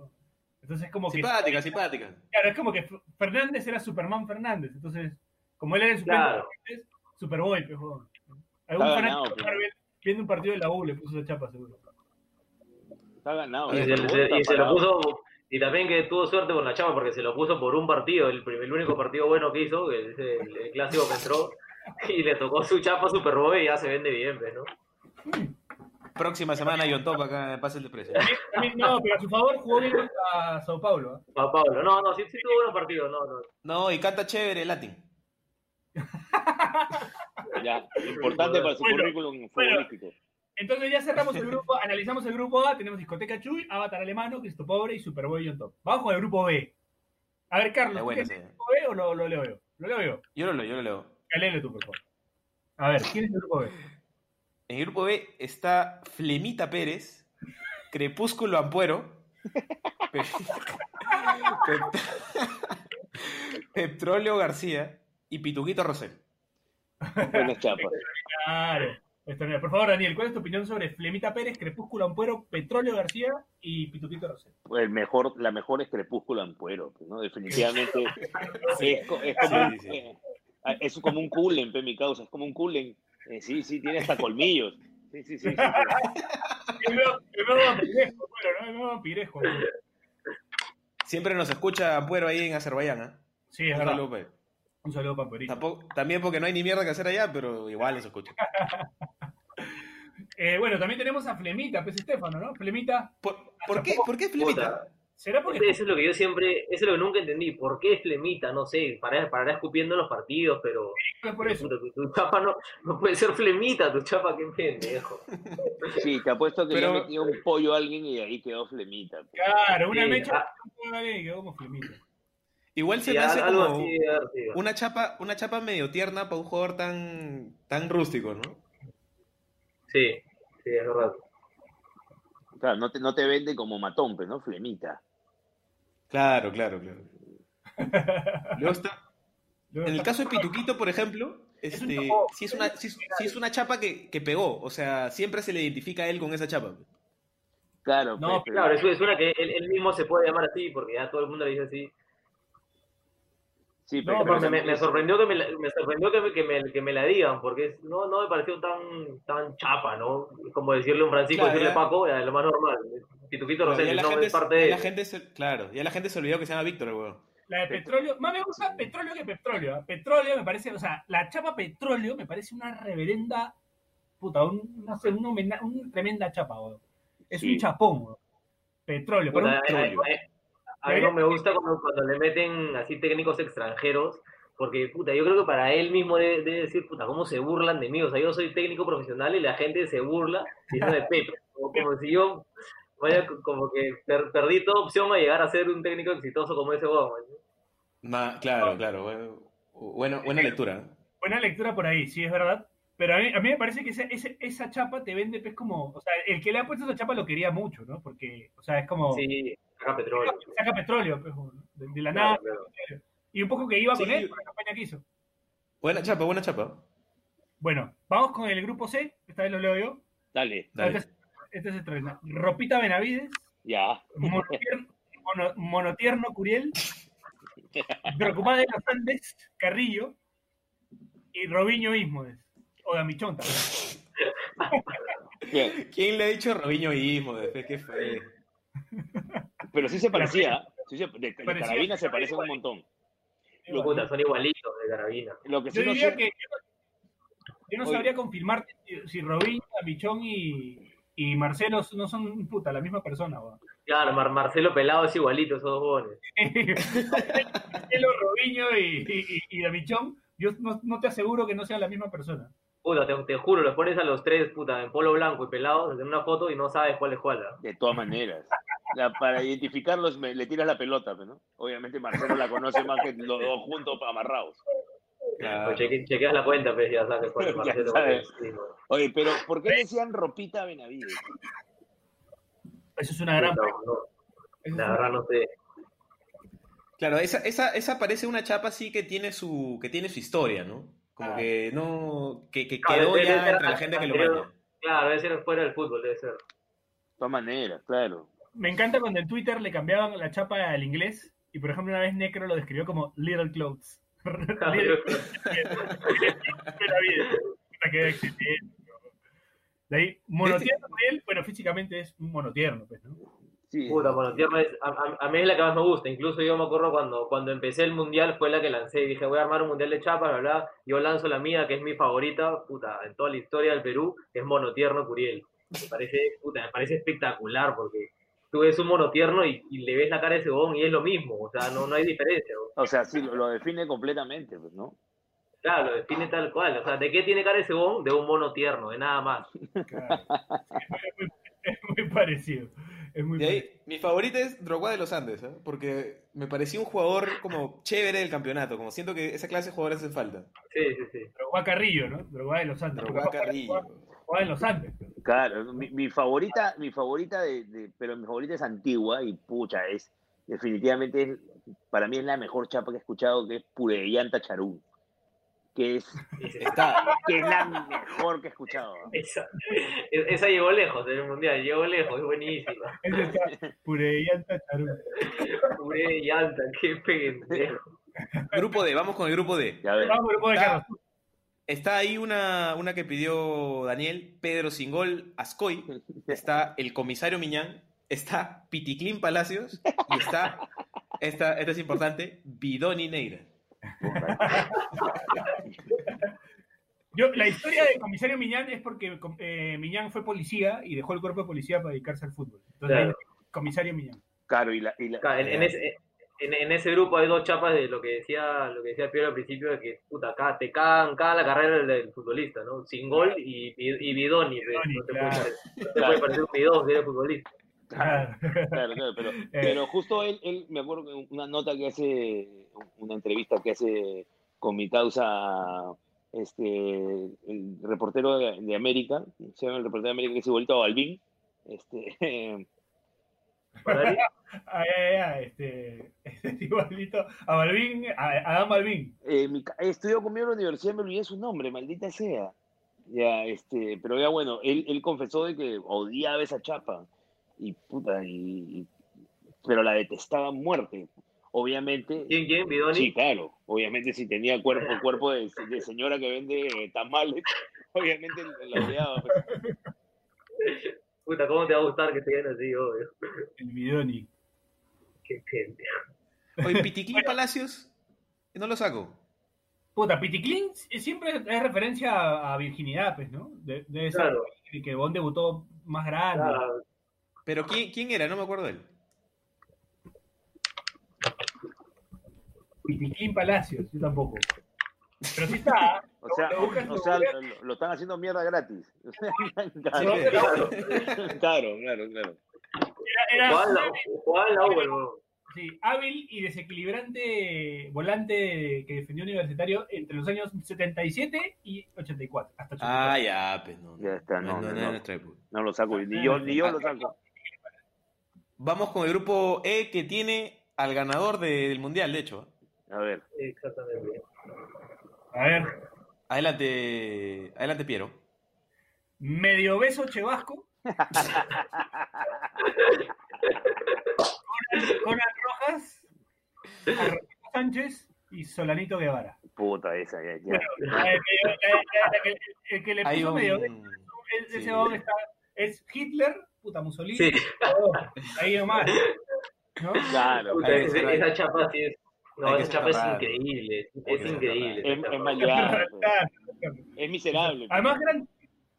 Entonces es como que. Simpática, simpática. Claro, es como que Fernández era Superman Fernández. Entonces, como él era el Superman Claro. Fernández, Superboy, pues, joder. Algún Está fanático ganado, pero- viendo un partido de la U le puso esa chapa, seguro. Está ganado. Y ¿eh? se, El y se lo puso, y también que tuvo suerte con la chapa porque se lo puso por un partido, el, primer- el único partido bueno que hizo, que es el, el clásico que entró, y le tocó su chapa Superboy y ya se vende bien, pues, ¿no? Próxima semana John Top acá en Pase el Desprecio. También- también, no, pero a su favor jugó bien contra Sao Paulo. ¿ah? Pa- Pablo, no, no, sí, sí tuvo buenos partidos, no, no. No, y canta chévere Latin. Ya, importante para su Bueno, currículum bueno. futbolístico. Entonces ya cerramos el grupo, analizamos el grupo A, tenemos Discoteca Chuy, Avatar Alemano, Cristo Pobre y Superboy John Top. Vamos con el grupo B. A ver, Carlos, Es ¿tú buena tienes esa. el grupo B o lo, lo leo yo? Lo leo yo. Yo lo leo, yo lo leo. Léelo tú, por favor. A ver, ¿quién es el grupo B? En el grupo B está Flemita Pérez, Crepúsculo Ampuero, Pe- Pet- Petróleo García y Pituquito Rosel. Buenas chapas. Claro. Por favor, Daniel, ¿cuál es tu opinión sobre Flemita Pérez, Crepúsculo Ampuero, Petróleo García y Pituquito Rosel? El mejor, la mejor es Crepúsculo Ampuero, ¿no? Definitivamente es, co- es como, un- Sí, sí. eh, es como un culen, mi causa, es como un culen. Eh, sí, sí, tiene hasta colmillos. Sí, sí, sí. sí, sí. El nuevo vampiresco, bueno, ¿no? El nuevo bueno. Siempre nos escucha Ampuero ahí en Azerbaiyán, ¿ah? Sí, es Un verdad. saludo. Un saludo para. Tampoco- también porque no hay ni mierda que hacer allá, pero igual nos escucha. Eh, bueno, también tenemos a Flemita, pues Estefano, ¿no? Flemita. ¿Por, por qué, ¿Por qué Flemita? ¿Será porque Eso es lo que yo siempre, eso es lo que nunca entendí. ¿Por qué es flemita? No sé, parará, parará escupiendo en los partidos, pero es por eso? tu, tu chapa no, no puede ser flemita, tu chapa, qué pendejo. Sí, te apuesto que Pero- le metió un pollo a alguien y ahí quedó flemita. pues. Claro, una Sí, mecha ah. y quedó como Flemita. Igual se Sí, me hace algo como así, una chapa, una chapa medio tierna para un jugador tan, tan rústico, ¿no? Sí, sí, es verdad. Claro, no te, no te vende como matón, pues, ¿no? Flemita. Claro, claro, claro. Luego está, en el caso de Pituquito, por ejemplo, este, sí es una, sí es, una chapa que, que pegó, o sea, siempre se le identifica a él con esa chapa. Claro, No, pues, pero- Claro, eso es una que él, él mismo se puede llamar así, porque ya todo el mundo le dice así. sí, No, pero- me, sorprendió que me, la- me sorprendió que me, que me, que me la digan, porque es- no, no me pareció tan, tan chapa, ¿no? Como decirle a un Francisco, Claro, decirle ya. Paco, ya, lo más normal. Pituquito Rosell, no, gente, es parte de... la gente se, claro, ya la gente se olvidó que se llama Víctor, el huevón. La de petróleo, más me gusta petróleo que petróleo. ¿ah? Petróleo me parece, o sea, la chapa petróleo me parece una reverenda, puta, un, no sé, una, tremenda chapa, weón. Es Sí. un chapón, weón. Petróleo, pero Puta, un a- a- petróleo. a- a mí no me gusta cuando, cuando le meten así técnicos extranjeros, porque puta, yo creo que para él mismo debe, debe decir, puta, cómo se burlan de mí. O sea, yo soy técnico profesional y la gente se burla diciendo de Pepe. Como, como si yo vaya co- como que per- perdí toda opción a llegar a ser un técnico exitoso como ese. ¿no? Ma- claro, claro, bueno, bueno, buena lectura. ¿eh? Buena lectura por ahí, sí, es verdad. Pero a mí, a mí me parece que esa, esa chapa te vende, pues, como, o sea, el que le ha puesto esa chapa lo quería mucho, ¿no? Porque, o sea, es como, Sí, saca petróleo. saca petróleo, pues, de, de la Claro, nada. claro. Y un poco que iba con Sí. él por la campaña que hizo. Buena chapa, buena chapa. Bueno, vamos con el grupo C, esta vez lo leo yo. Dale, Dale. Este, es- es el tren. Ropita Benavides, ya. Monotierno, Mono- Monotierno Curiel, Preocupada de los Andes, Carrillo y Robiño Ismodes. O Damichón también. Bien, ¿Quién le ha dicho Robinho Ismo? Después qué fue. Pero sí se parecía. sí se- de, carabina se parecen un montón. Lo- Puta, son igualitos de carabina. Lo que sí Yo no diría sé- que yo no, yo no Oye. sabría confirmarte si, si Robinho, Damichón y, y Marcelo no son puta, la misma persona. weón. Claro, Mar- Marcelo Pelado es igualito, esos dos jóvenes. Marcelo, Robinho y, y, y Damichón, yo no, no te aseguro que no sean la misma persona. Puta, te, te juro, los pones a los tres, puta, en polo blanco y pelados en una foto y no sabes cuál es cuál. ¿ah? De todas maneras. La- para identificarlos me- le tiras la pelota, pues, ¿no? Obviamente Marcelo la conoce más que los dos juntos amarrados. Claro. Pues cheque- chequeas la cuenta, pues ya sabes cuál es Ya Marcelo. sabes. sí, no. Oye, pero ¿por qué le decían ropita Benavides? Eso es una gran. No, La verdad no sé. Claro, esa, esa, esa parece una chapa así que tiene su, que tiene su historia, ¿no? Como Ah. que no, que, que Claro, quedó ya ser entre la gente que lo manda. Claro, debe ser fuera del fútbol, debe ser. De todas maneras, claro. Me encanta cuando en Twitter le cambiaban la chapa al inglés y, por ejemplo, una vez Necro lo describió como Little Clothes. De ahí, monotierno de él, bueno, físicamente es un monotierno, pues, ¿no? Sí. Puta, bueno, tierra es, a, a- a mí es la que más me gusta. Incluso yo me acuerdo cuando, cuando empecé el mundial, fue la que lancé. Dije, voy a armar un mundial de chapas, bla, bla. Yo lanzo la mía, que es mi favorita, puta, en toda la historia del Perú, que es monotierno Curiel. Me parece, puta, me parece espectacular porque tú ves un monotierno y, y le ves la cara de ese huevón y es lo mismo. O sea, no, no hay diferencia. O sea, sí, lo, lo define completamente, pues, ¿no? Claro, lo define tal cual. O sea, ¿de qué tiene cara ese huevón? De un mono tierno, de nada más. Claro. Es muy, es muy parecido. Es muy Y ahí, mi favorita es Drogba de los Andes, ¿eh? porque me pareció un jugador como chévere del campeonato, como siento que esa clase de jugadores hace falta. Sí, sí, sí. Drogba Carrillo, ¿no? Drogba de los Andes. Drogba Porque Carrillo. Jugaba en los Andes. Claro, mi, mi favorita, mi favorita de, de- pero mi favorita es antigua y pucha, es definitivamente es- para mí es la mejor chapa que he escuchado, que es Pureyanta Charún, que es. Está, que es la mejor que he escuchado. Esa, esa llegó lejos en el mundial, llegó lejos, es buenísima. Pureyanta Charú. Puré llanta, qué pendejo. grupo D, vamos con el grupo D. Vamos, grupo Está- Carlos. Está ahí una, una que pidió Daniel, Pedro Singol Ascoy, está el comisario Miñán, está Piticlín Palacios y está, esta, esta es importante, Bidoni Neira. Yo, la historia de comisario Miñán es porque eh, Miñán fue policía y dejó el cuerpo de policía para dedicarse al fútbol. Entonces, Claro. comisario Miñán. Claro, y la, y la- en, en ese, en, en ese grupo hay dos chapas de lo que decía lo que decía Piero al principio de que puta acá te cagan cada la carrera del, futbolista, ¿no? Sin gol y, y, y Bidoni, Bidoni, no te claro. puede parecer, no te Claro. puede parecer un bidón si eres futbolista. Claro. Claro, claro, pero, pero justo él, él, me acuerdo que una nota que hace, una entrevista que hace con mi causa, este, el reportero de, de América, se llama el reportero de América que se vuelto a Balvin, este, mí, Ay, ay, ay, este, este igualito a Balvin, a, a Adam Balvin. eh, mi estudió conmigo en la universidad, me olvidé su nombre, maldita sea. Ya, este, pero ya bueno, él, él confesó de que odiaba esa chapa, y puta, y, y- pero la detestaba a muerte. Obviamente, ¿Quién, quién? Bidoni. Sí, claro. Obviamente si tenía cuerpo, cuerpo de, de señora que vende tamales, obviamente la odiaba. pues. Puta, ¿cómo te va a gustar que te digan así, obvio? El Bidoni. Qué gente. Oye, Piticlín Palacios, no lo saco. Puta, Piticlin siempre es referencia a, a virginidad, pues, ¿no? De- Debe ser Claro. que- que Bon debutó más grande. Ah, Pero ¿quién, quién era? No me acuerdo de él. Piticlin Palacios, yo tampoco. Pero sí está. O sea, Lo buscas, o sea, lo, lo están haciendo mierda gratis. claro, Sí, claro, claro, claro, claro. Era, era sí, hábil y desequilibrante volante que defendió Universitario entre los años 77 y 84. Hasta 84. Ah, ya, pues no. Ya está, no, no, no, no, no. lo saco, ni yo, ni yo lo saco. Vamos con el grupo E que tiene al ganador de- del mundial, de hecho. A ver, Exactamente. A ver, Adelante, adelante Piero. medio beso Chevasco. Conan, Conan Rojas, Arroyo Sánchez y Solanito Guevara. puta esa, ya, ya. Bueno, el, la- el- el que le puso un... medio beso es- ese sí. está- es Hitler, puta Mussolini, Sí. ahí nomás. ¿no? Claro, Puta, esa chapa sí es. No, esa chapa es increíble. Es increíble. es, es maleada, pues. Claro. es miserable. pues. Además, gran,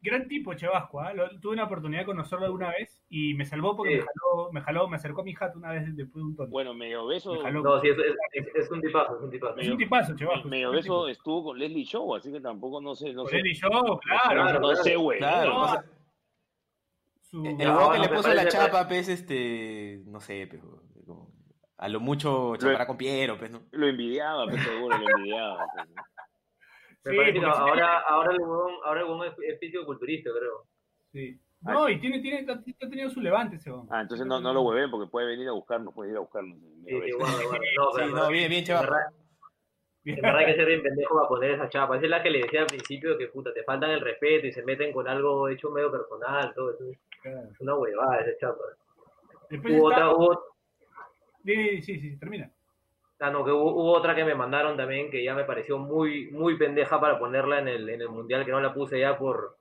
gran tipo Chevasco, ¿ah? Lo- tuve una oportunidad de conocerlo alguna vez y me salvó porque Sí. me, jaló, me jaló, me acercó a mi jato una vez después de un tono. Bueno, medio beso, Me jaló. No, sí, es, es, es- es un tipazo, es un tipazo. es un tipazo, Chevasco. medio beso estuvo con Leslie Show, así que tampoco no sé, no Con sé. y yo, claro. Claro, no sé, güey. Claro, No, pasa- su- el No, huevón que no, le puso la chapa, pues, este, no sé, pero a lo mucho chapará con Piero, pues, ¿no? Lo envidiaba, pues seguro, lo envidiaba. pues, ¿no? Me Sí, parece que porque sí ahora, ahora el huevón, ahora el huevón es, es fisicoculturista, creo. Sí. No, y tiene, tiene, ha tenido su levante ese hombre. Ah, entonces no, no lo hueven porque puede venir a buscarnos, puede ir a buscarnos. Sí, sí, bueno, bueno. No, Sí, pero, no, bien, bien, en chaval. en verdad hay que ser bien pendejo para poner esa chapa. Esa es la que le decía al principio que puta, te faltan el respeto y se meten con algo hecho medio personal, todo eso. Claro. Es una huevada esa chapa. Después Hubo está- otra, hubo, Sí, sí, sí, termina. ah, no, que hubo, hubo otra que me mandaron también que ya me pareció muy, muy pendeja para ponerla en el, en el mundial, que no la puse ya por,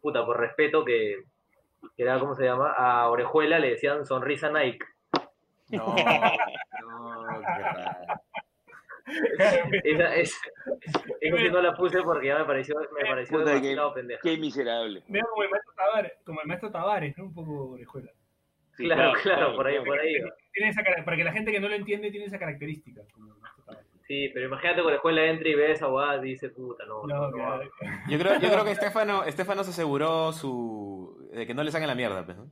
puta, por respeto, que, que era, ¿cómo se llama? A Orejuela le decían sonrisa Nike. No, no, qué raro. Esa, es, esa sí no la puse porque ya me pareció, me pareció Puta, demasiado que- pendeja. Qué miserable. Veo como el maestro Tavares, como el maestro Tavares, ¿no? Un poco de escuela. Sí, Claro, claro, por ahí, por ahí. Tiene esa, para que la gente que no lo entiende tiene esa característica. Sí, pero imagínate con la escuela entra y ve esa guada y dice, puta, no, no, No. Yo creo, yo creo que Estefano, Estefano se aseguró su de que no le saquen la mierda, pues, ¿no?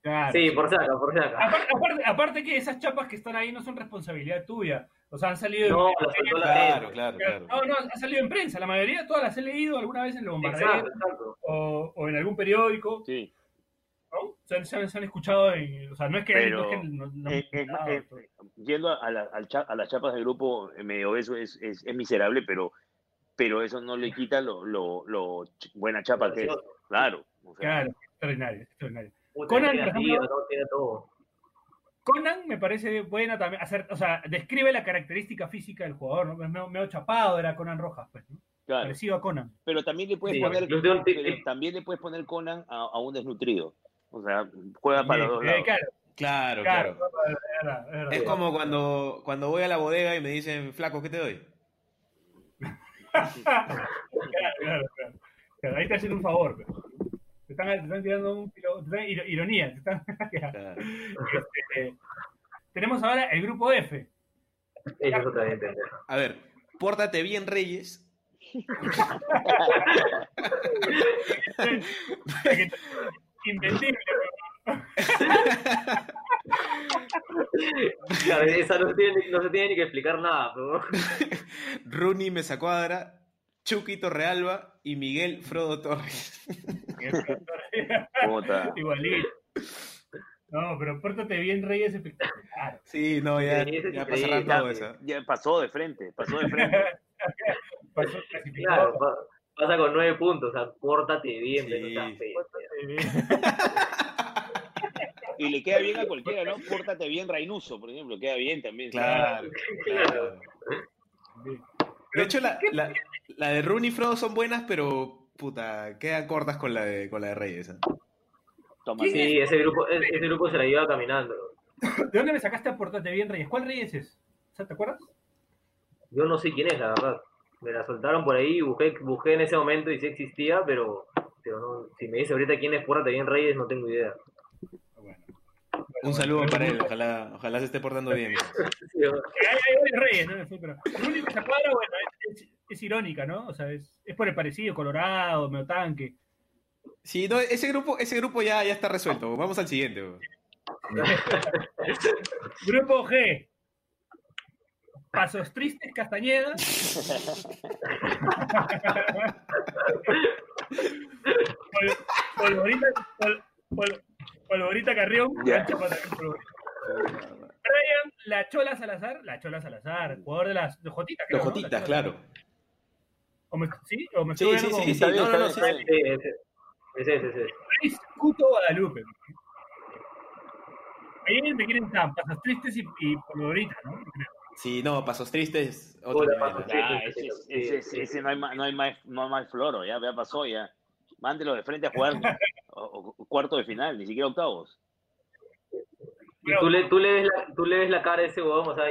Claro. Sí, por saca, por saca. Aparte, aparte, aparte que esas chapas que están ahí no son responsabilidad tuya. O sea, han salido No, en la Claro, claro, Claro. No, no, ha salido en prensa. La mayoría, todas las he leído alguna vez en el bombardeo o, o en algún periódico. Sí. ¿No? Se, han- se han- se han escuchado. en- o sea, no es que. Pero, no es que no- no- Eh, es más, no, eh, yendo a, la- a las chapas del grupo, medio beso es, es, es miserable, pero, pero eso no le quita lo, lo, lo ch- buena chapa que es. Claro. o sea, Claro, extraordinario, extraordinario. Conan, por ejemplo-. Conan me parece buena también. Hacer, o sea, describe la característica física del jugador, ¿no? Es medio, medio chapado, era Conan Rojas, pues, ¿no? claro. Parecido a Conan. Pero también le puedes Sí, poner, pero también le puedes poner Conan a, a un desnutrido. O sea, juega para los dos Eh, lados. claro, Claro, es como cuando, cuando voy a la bodega y me dicen, flaco, ¿qué te doy? claro, claro, claro. Claro, Ahí te hacen un favor. pero Te están, te están tirando un filo- te están ironía. te están- Claro. Este, tenemos ahora el grupo F. Eso también. A ver, pórtate bien, Reyes. Invendible. Claro, esa no se tiene, no se tiene ni que explicar nada, pero... Rooney Mesa Cuadra, Chuquito Realba y Miguel Frodo Torres. Igualito. No, pero pórtate bien, Reyes, espectacular. Sí, no, ya, Sí, ya sí, todo eso. Ya pasó de frente, pasó de frente. Pasó clasificado. Claro, pa- pasa con nueve puntos, o sea, pórtate bien, Sí. pero no seas feo. Pórtate bien. Y le queda bien a cualquiera, ¿no? Pórtate bien Reynuso, por ejemplo, queda bien también. Claro, claro. De hecho, la, la, la de Rooney y Frodo son buenas, pero puta, quedan cortas con la de, con la de Reyes. ¿eh? Toma. Sí, ese grupo, ese ese grupo se la lleva caminando. ¿De dónde me sacaste a Pórtate bien, Reyes? ¿Cuál Reyes es? O sea, ¿Te acuerdas? Yo no sé quién es, la verdad. Me la soltaron por ahí, busqué, busqué en ese momento y sí existía, pero, pero no, si me dice ahorita quién es Pórtate bien Reyes, no tengo idea. Bueno. Un saludo para él, ojalá, ojalá se esté portando bien. Sí, Hay, hay Reyes, ¿no? Sí, pero el único que se cuadra, bueno, es, es- es irónica, ¿no? O sea, es, es por el parecido, Colorado, Meotanque. Sí, no, ese grupo, ese grupo ya, ya está resuelto. Vamos al siguiente. Grupo G. Pasos Tristes, Castañeda. Pol- Polvorita, pol- pol- Polvorita Carrión. Brian La Chola Salazar. La Chola Salazar, jugador de las de Jotitas. creo, Los ¿no? Jotitas, La Chola. claro. ¿O me, ¿Sí? ¿O me Sí, estoy sí, sí, con- sí. No, no, no, sí, sí. sí, ese. Luis Cuto Guadalupe. Ahí me quieren tan pasos tristes y, y polvorita, ¿no? Sí, no, pasos tristes. Otro Hola, Pasos ¿eh? Ya, Sí, ese, sí, ese, sí, sí. ese no hay más, no hay más, no hay más floro, ya, ya pasó, ya. Mándelo de frente a jugar o- o cuarto de final, ni siquiera octavos. Y tú le, tú, le ves la, tú le ves la cara a ese huevón, o sea,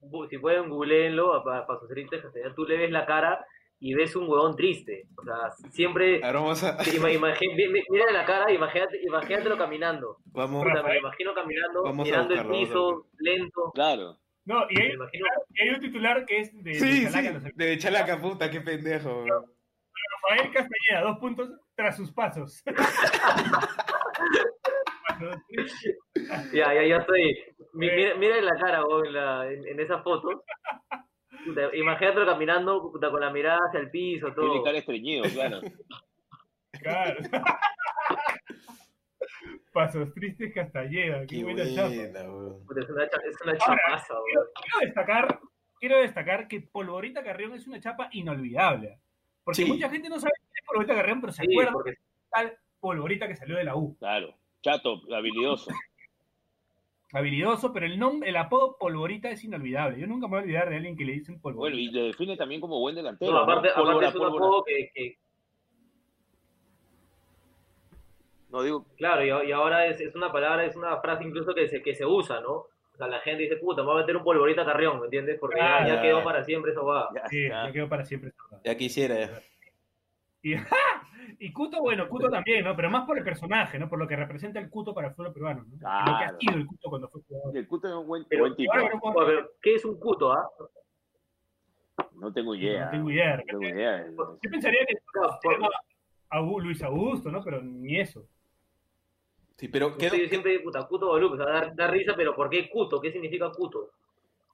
bu- si pueden googleenlo a, pa- para sus tristes, tú le ves la cara y ves un huevón triste. O sea, siempre... Vamos a. Ima, imagi- mi- mi- mira la cara, imagínate, imagínatelo caminando. Vamos, Puta, me lo imagino caminando, Vamos a mirando el buscarlo, vamos a piso, lento. Claro. No, y hay, y un titular que es de, de Chalaca, sí, no sé. de Chalaca, puta, qué pendejo. bro. Rafael Castañeda, dos puntos tras sus pasos. Ya, ya, ya estoy. Mi- Mira, mira la cara, huevón, en, la, en, en esa foto. Puta, imagínatelo caminando puta, con la mirada hacia el piso, Tiene todo. cara estreñido, claro. Claro. Pasos tristes Castañeda, qué, Qué buena chapa. Es una, cha- es una Ahora, chapaza, Quiero, quiero destacar, quiero destacar que Polvorita Carrión es una chapa inolvidable. Porque Sí. mucha gente no sabe quién es Polvorita Carrión, pero se Sí, acuerda porque de tal Polvorita que salió de la U. Claro. Chato, habilidoso. Habilidoso, pero el nombre, el apodo Polvorita es inolvidable. Yo nunca me voy a olvidar de alguien que le dicen Bueno, Polvorita. y lo define también como buen delantero. no, aparte, ¿no? aparte Pólvora, es un pólvora. apodo que, que, No digo, claro, y, y ahora es, es una palabra, es una frase incluso que se, que se usa, ¿no? O sea, la gente dice, puta, me voy a meter un polvorita carrión, ¿me entiendes? Porque ya, ya quedó para siempre eso va. ya, Sí, ya. me quedo para siempre. esa verdad. Ya quisiera. Y, y Cuto, bueno, Cuto también, ¿no? Pero más por el personaje, ¿no? Por lo que representa el Cuto para el fútbol peruano, ¿no? Lo que ha sido el Cuto cuando fue jugador. El Cuto es un buen, Pero- buen tipo. No pero, ¿Qué es un cuto, ah? No tengo idea. No tengo idea. No tengo idea. Yo pensaría que Claro, por- Agu- Luis Augusto, ¿no? Pero ni eso. Sí, pero quedó, Sí, siempre, puta, cuto o sea, da, da risa, pero ¿por qué cuto? ¿Qué significa cuto?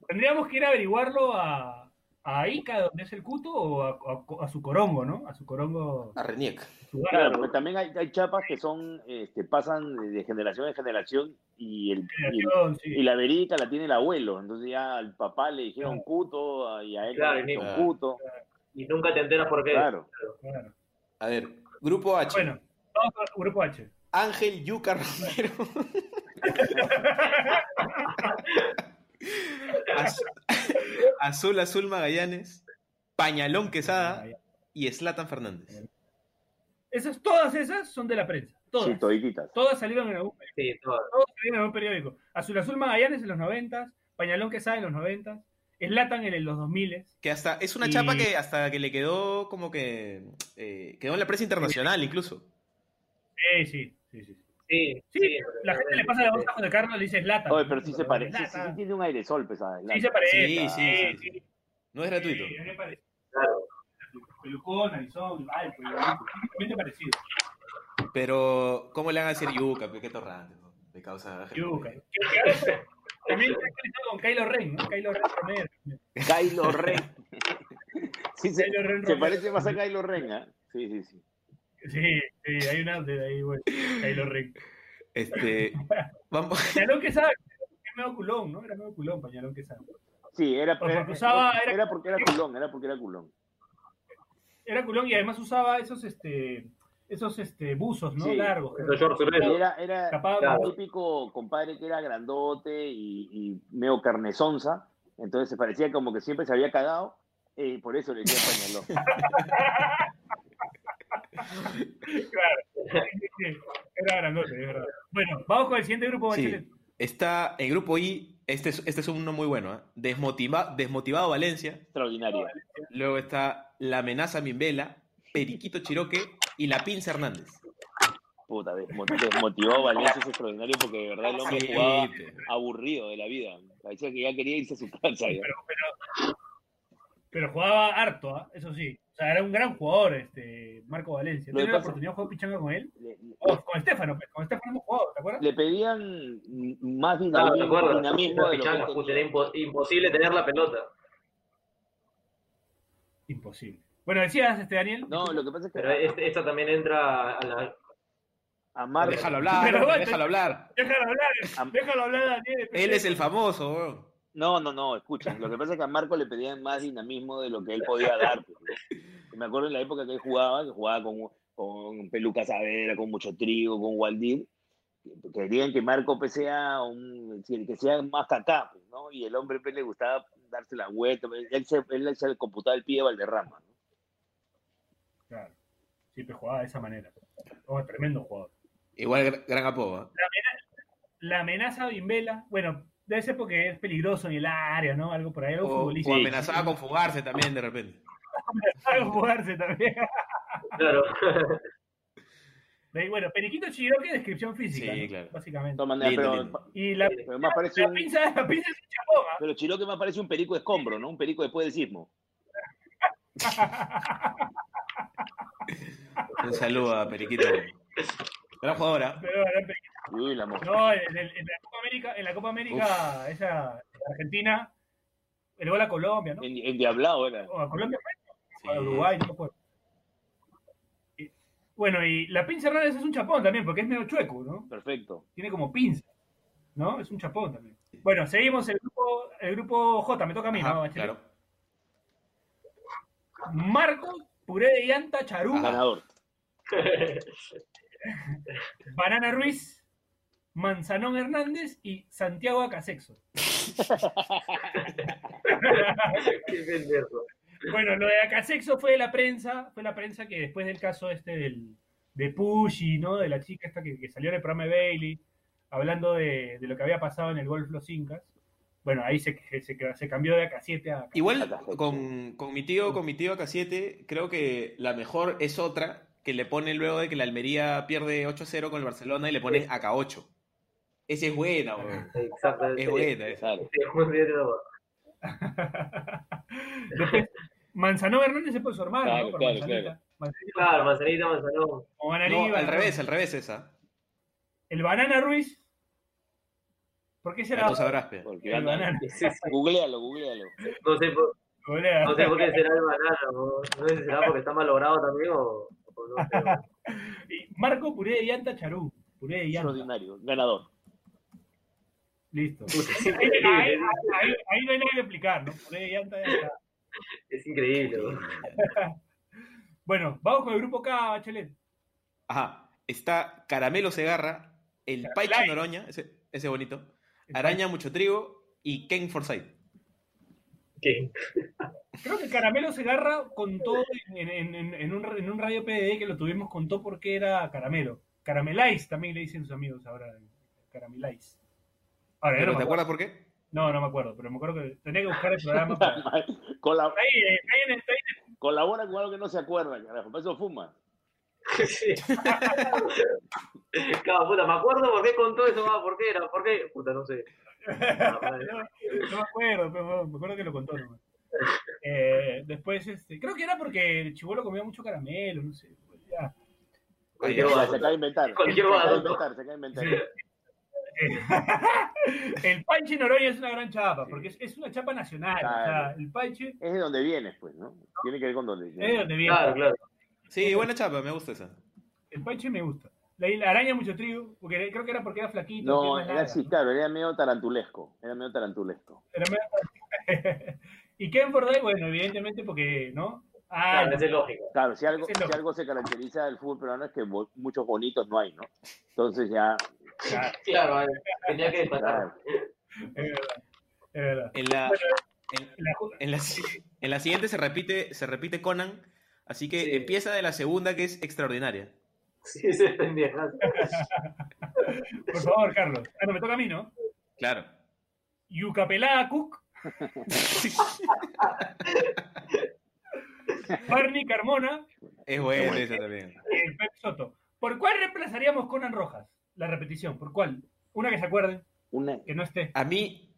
Tendríamos que ir a averiguarlo a, a Ica, donde es el Cuto, o a, a- a su corongo, ¿no? A su corongo. a Reniec. Claro, pero también hay, hay chapas que son, este, pasan de- de generación en generación y, el, y, sí. y la verídica la tiene el abuelo. Entonces ya al papá le dijeron cuto y a él Claro, le dijeron claro. cuto. Y nunca te enteras por qué. Claro. Claro. A ver, grupo H. Bueno, vamos con Grupo H. Ángel Yuca Romero. Az- Azul Azul Magallanes. Pañalón Quesada. Y Slatan Fernández. Esas, todas esas son de la prensa. Todas. Sí, todititas. Todas salieron en algún, Sí, todo. todas salieron en algún periódico. Azul Azul Magallanes en los 90, Pañalón Quesada en los 90. Slatan en los 2000 Que hasta, es una Y- chapa que hasta que le quedó como que, eh, quedó en la prensa internacional incluso. Sí, sí, sí, sí. Sí, Sí, la gente le pasa la voz a José Carlos y le dice Slatan. Oye, pero sí se parece. Sí, sí tiene un pesado. Sí, se parece. Sí, sí. No es gratuito. Sí, a mí me parece. Claro. Pelucón, narizón, alto, totalmente parecido. Pero, ¿cómo le van a decir yuca? Qué torrante, ¿no? De causa. Yuca. También está con Kylo Ren, ¿no? Kylo Ren Romero. Kylo Ren. Sí, se, Kylo Ren se Romero. parece más a Kylo Ren, ¿ah? Sí, sí, sí. Sí, sí, hay una de ahí, bueno. Kylo Ren. Este, vamos, Pañalón que sabe, es medio culón, ¿no? Era medio culón, Pañalón que sabe. Sí, era, Porque era, usaba- era, era- porque era culón, era porque era culón. Era culón y además usaba esos, este, esos, este, buzos, ¿no? Sí. Largos. era, era Tapado Claro. el típico compadre que era grandote y, y medio carnesonza, entonces se parecía como que siempre se había cagado, y por eso le decía pañalón. Claro. Era grandote, es verdad. Bueno, vamos con el siguiente grupo, Sí. Está en grupo I, este es, este es uno muy bueno, ¿eh? Desmotiva- desmotivado Valencia, Extraordinaria. luego está La amenaza Mimbela, Periquito Chiroque y La Pinza Hernández. Puta, desmo- desmotivado Valencia es extraordinario porque de verdad el hombre Sí, jugaba pe. aburrido de la vida. Parecía que ya quería irse a su casa. Pero, pero, pero jugaba harto, ¿ah? eso sí. O sea, era un gran jugador, este, Marco Valencia. Que ¿Tienes la oportunidad de jugar pichanga con él? Le, Oh, con Estefano, pues, con Estefano hemos jugado, ¿te acuerdas? le pedían más Claro, ¿te dinamismo, acuerdas? dinamismo de que pichanga, tenía. impo- imposible tener la pelota. Imposible. Bueno, decías, este, Daniel. No, lo que pasa es que Pero este- esta también entra a la. a Marco, Déjalo hablar, déjalo hablar. Déjalo hablar, déjalo hablar, Daniel. Él es el famoso, weón. No, no, no, escucha, lo que pasa es que a Marco le pedían más dinamismo de lo que él podía dar. pues, ¿no? Me acuerdo en la época que él jugaba, que jugaba con, con Peluca Savera, con Mucho Trigo, con Waldir, que querían que Marco pues, sea, un, que sea más cacá, pues, ¿no? Y el hombre pues, le gustaba darse la vuelta, él se, él se computaba el pie de Valderrama. ¿no? Claro. Siempre jugaba de esa manera. Oh, tremendo jugador. Igual gr- gran apodo. ¿eh? La amenaza Bimbela, bueno, debe ser porque es peligroso en el área, ¿no? Algo por ahí, algo O, futbolístico. o amenazaba con fugarse también de repente. Algo jugarse también. Claro. Ve, Bueno, Periquito Chiroque, descripción física, Sí, ¿no? claro. De básicamente. todas maneras, Lindo, pero, lindo. Y la, pero más parece la un, pinza, la pinza es un chapón, ¿ah? pero Chiroque más parece un perico escombro, ¿no? Un perico después del sismo. Un saludo a Periquito. Gran jugadora. Pero, era Periquito. Uy, la mo- No, en, el- en la Copa América, en la Copa América, esa Argentina, el gol a Colombia, ¿no? En, en Diablado era. O a Colombia Sí. o a Uruguay, no me acuerdo. Y- Bueno, y la pinza Hernández es un chapón también, porque es medio chueco, ¿no? Perfecto. Tiene como pinza, ¿no? Es un chapón también. Bueno, seguimos el grupo, el grupo J, me toca a mí, Ajá, ¿no? Claro. Marco, puré de llanta, charú, Ajá. Ganador. Banana Ruiz, Manzanón Hernández y Santiago Acasexo. Bueno, lo de Acasexo fue de la prensa, fue la prensa que después del caso este del, de Pushy, ¿no? De la chica esta que, que salió en el programa de Bailey, hablando de, de lo que había pasado en el Golf Los Incas. Bueno, ahí se, se, se cambió de AK7 a Igual Acá, con, con mi tío, con mi tío AK7, creo que la mejor es otra que le pone luego de que la Almería pierde 8-0 con el Barcelona y le pone AK8. Esa es buena, weón. Exacto. Es buena esa. Después, Manzanón Hernández es por su hermano, Claro, ¿no? Claro, Manzanita. claro. Manzanita. Claro, manzanita, manzanón. O No, al ¿no? revés, al revés esa. El Banana Ruiz. ¿Por qué será? Tú sabrás, pe. Porque El anda- banana. Sí, sí. Googlealo, googlealo. No sé, por, Golea. no sé por qué será el banana. No, no sé si será porque está mal logrado también o, o no sé. Marco Puré de Llanta Charú. Puré de Llanta. Extraordinario. Ganador. Listo. Es Ahí, increíble. ahí- ahí- ahí no hay nada que explicar, ¿no? Ya está. Es increíble. ¿no? Bueno, vamos con el grupo K, Bachelet. Ajá. Está Caramelo Segarra, el Caramelo. Noroña, ese, ese bonito, Araña Mucho Trigo y Ken Forsyth. ¿Qué? Creo que Caramelo Segarra contó en, en- en- en un, en un radio PDD que lo tuvimos, contó porque era Caramelo. Caramelize también le dicen sus amigos ahora. Caramelize. Ahora, ya ¿Pero no te acuerdo. acuerdas por qué? No, no me acuerdo, pero me acuerdo que tenía que buscar el programa. Para... Colab- Ahí, eh, ahí en el- ahí en colabora con algo que no se acuerda, carajo. Por eso fuma. Sí. Claro, puta, me acuerdo por qué contó eso, ah, ¿por qué era? ¿Por qué? Puta, no sé. el- no, no me acuerdo, pero me acuerdo que lo contó nomás. Eh, después, este, creo que era porque el chivolo comía mucho caramelo, no sé. pues, ya. Cualquier se acaba de inventar. Cualquier se acaba de inventar, se acaba de inventar. Sí. el Panche Noroña es una gran chapa, porque es, es una chapa nacional. O sea, Claro. el Panche Es de donde vienes, pues, ¿no? Tiene que ver con donde es de vienes. donde viene. Claro, claro. Sí, buena chapa, me gusta esa. El Panche me gusta. La, la araña mucho trigo, porque creo que era porque era flaquito. No, era largas, así, ¿no? claro, era medio tarantulesco. Era medio tarantulesco. Era medio- y Ken Forday, bueno, evidentemente porque, ¿no? Ah, Claro, es lógica. Claro, si algo, si algo se caracteriza del fútbol peruano es que bo- muchos bonitos no hay, ¿no? Entonces ya, claro, Claro, tenía que claro. es verdad. Es verdad. En la, en, La en la, si- en la siguiente se repite, se repite Conan, así que Sí. empieza de la segunda que es extraordinaria. Sí, ese es pendejazo. Por favor, Carlos. Ah, no, me toca a mí, ¿no? Claro. Yucapelada Cook, Barney Carmona Es buena esa también. y el Pep Soto. ¿Por cuál reemplazaríamos Conan Rojas? La repetición, ¿por cuál? Una que se acuerden, Una, que no esté. A mí,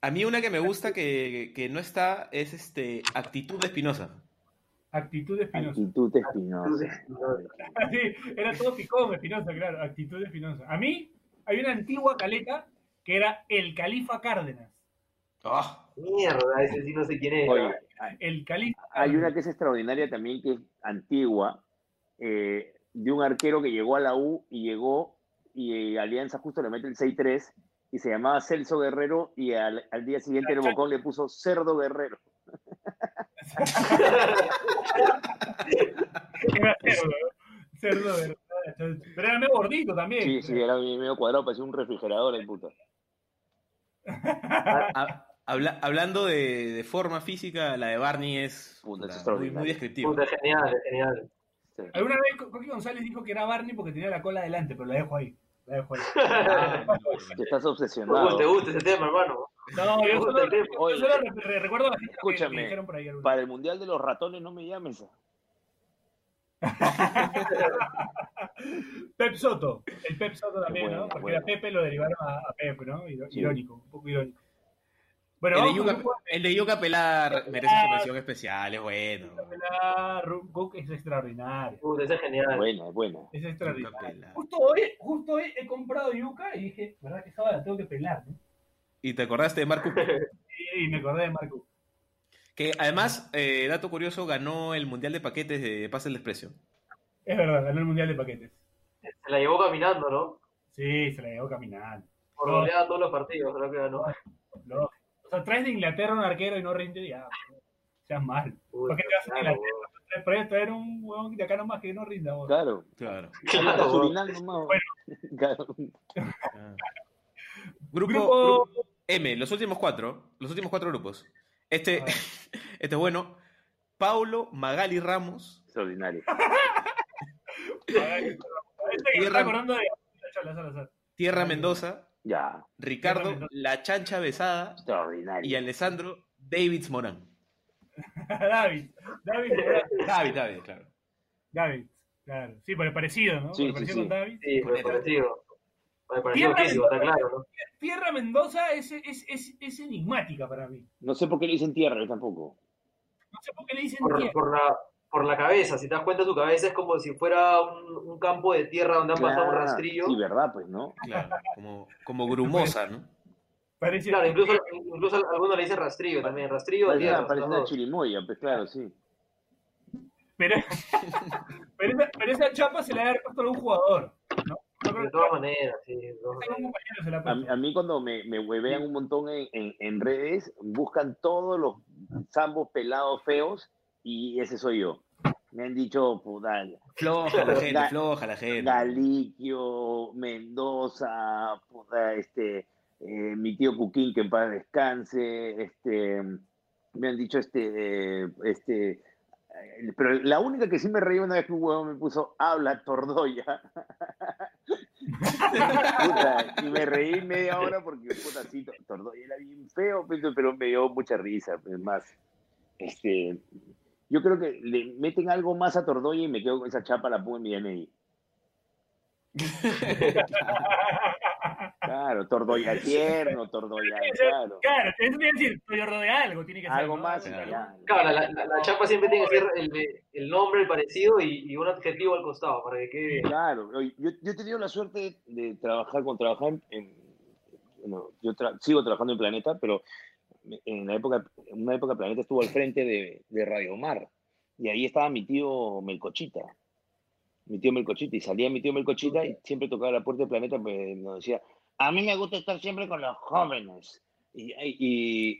a mí una que me gusta que, que no está es este actitud de Espinosa. Actitud Espinosa. actitud espinosa. Sí, era todo picón, Espinosa, claro. Actitud Espinosa. A mí hay una antigua caleta que era el Califa Cárdenas. Ah, Mierda, ese sí no sé quién es. Oye, hay- El Califa. hay una que es extraordinaria también, que es antigua, eh, de un arquero que llegó a la U y llegó y Alianza justo le mete el 6-3 y se llamaba Celso Guerrero y al, al día siguiente el Bocón le puso Cerdo Guerrero. Era cerdo, ¿verdad? Pero era medio gordito también. Sí, sí, era medio cuadrado, parecía un refrigerador el puto. ha- habla- hablando de, de forma física, la de Barney es Puta, es puta, muy, muy descriptiva. Puta, es genial, es genial. Sí. Alguna vez Co- Coqui González dijo que era Barney porque tenía la cola adelante, pero la dejo ahí. Ah, estás Uy, obsesionado. ¿Te gusta ese tema, hermano? No, yo solo, yo Oye, solo re- re- recuerdo a la gente que- que, escúchame, dijeron por ahí. alguna Para el Mundial de los Ratones no me llames. Pep Soto, el Pep Soto también, Bueno, ¿no? Porque bueno. a Pepe lo derivaron a, a Pep, ¿no? Sí. Irónico, un poco irónico. Bueno, El de, el Yuca Pelar merece su mención especial, es bueno. A. Ru- Cook es extraordinario. Ese es genial. Buena, buena. Es extraordinario. Pelar. Justo hoy, justo hoy he comprado yuca y dije, ¿verdad que esa la tengo que pelar? ¿no? Y te acordaste de Marco, Y, y me acordé de Marco. que además, eh, dato curioso, ganó el Mundial de Paquetes de Pase el Desprecio. Es verdad, ganó el Mundial de Paquetes. Se la llevó caminando, ¿no? Sí, se la llevó caminando. Por goleada todos los partidos, creo que ganó. Lógico. O sea, traes de Inglaterra un arquero y no rinde, ya. Seas mal. Puta, ¿Por qué te vas a claro, Inglaterra? Traes- Traes traer un huevón de acá nomás que no rinda. vos. Claro. Claro. Claro, nomás. Bueno. Claro. Grupo, Grupo- grupo M, los últimos cuatro, los últimos cuatro grupos. Este, este es bueno. Paulo Magali Ramos, Extraordinario. Este que me está acordando de Chola Salazar. Tierra Mendoza, Ya. Ricardo. La Chancha Besada Extraordinario. y Alessandro Davids Morán. David. David. Morán. David, David, claro. David. Claro. Sí, por el parecido, ¿no? Sí, por el sí, parecido sí. con David. Sí, me parecido. Claro, ¿no? Tierra Mendoza es, es, es, es enigmática para mí. No sé por qué le dicen tierra, yo tampoco. No sé por qué le dicen Por, tierra. por la, por la cabeza, si te das cuenta, su cabeza es como si fuera un, un campo de tierra donde han pasado un rastrillo. Sí, verdad, pues, ¿no? Claro, como, como grumosa, ¿no? Parece, Claro, incluso, incluso algunos le dicen rastrillo también. Rastrillo Parece tierra. una, parece una chirimoya, pues claro, sí. pero, pero, esa, pero esa chapa se la debe haber puesto algún jugador, ¿no? De todas maneras, sí. de a mí cuando me, me huevean un montón en, en- en redes, buscan todos los zambos pelados feos y ese soy yo. Me han dicho, puta, Floja la gente, Ga- floja la gente. Galiquio, Mendoza, puta, este, eh, mi tío Cuquín, que en paz descanse, este, me han dicho este, eh, este, eh, pero la única que sí me reí una vez que un huevón me puso, habla Tordoya. Puta, y me reí media hora porque, puta, sí, Tor- Tordoya era bien feo, pero pero me dio mucha risa. Es más, este, yo creo que le meten algo más a Tordoya y me quedo con esa chapa, la pongo en mi DNI. Claro, Tordoya tierno, Tordoya, claro. Claro, eso tiene que decir, Toyordo de algo, tiene que ser. Algo ¿no? más, Claro. ya. Claro, la, la- la chapa siempre tiene que ser el, de- el nombre, el parecido y, y un adjetivo al costado para que quede bien. Claro, oye, yo, yo he tenido la suerte de trabajar con trabajar en, bueno, yo tra- sigo trabajando en Planeta, pero en la época, en una época Planeta estuvo al frente de, de Radio Mar y ahí estaba mi tío Melcochita, mi tío Melcochita y salía mi tío Melcochita y siempre tocaba la puerta de Planeta, pues nos decía, a mí me gusta estar siempre con los jóvenes y, y, y-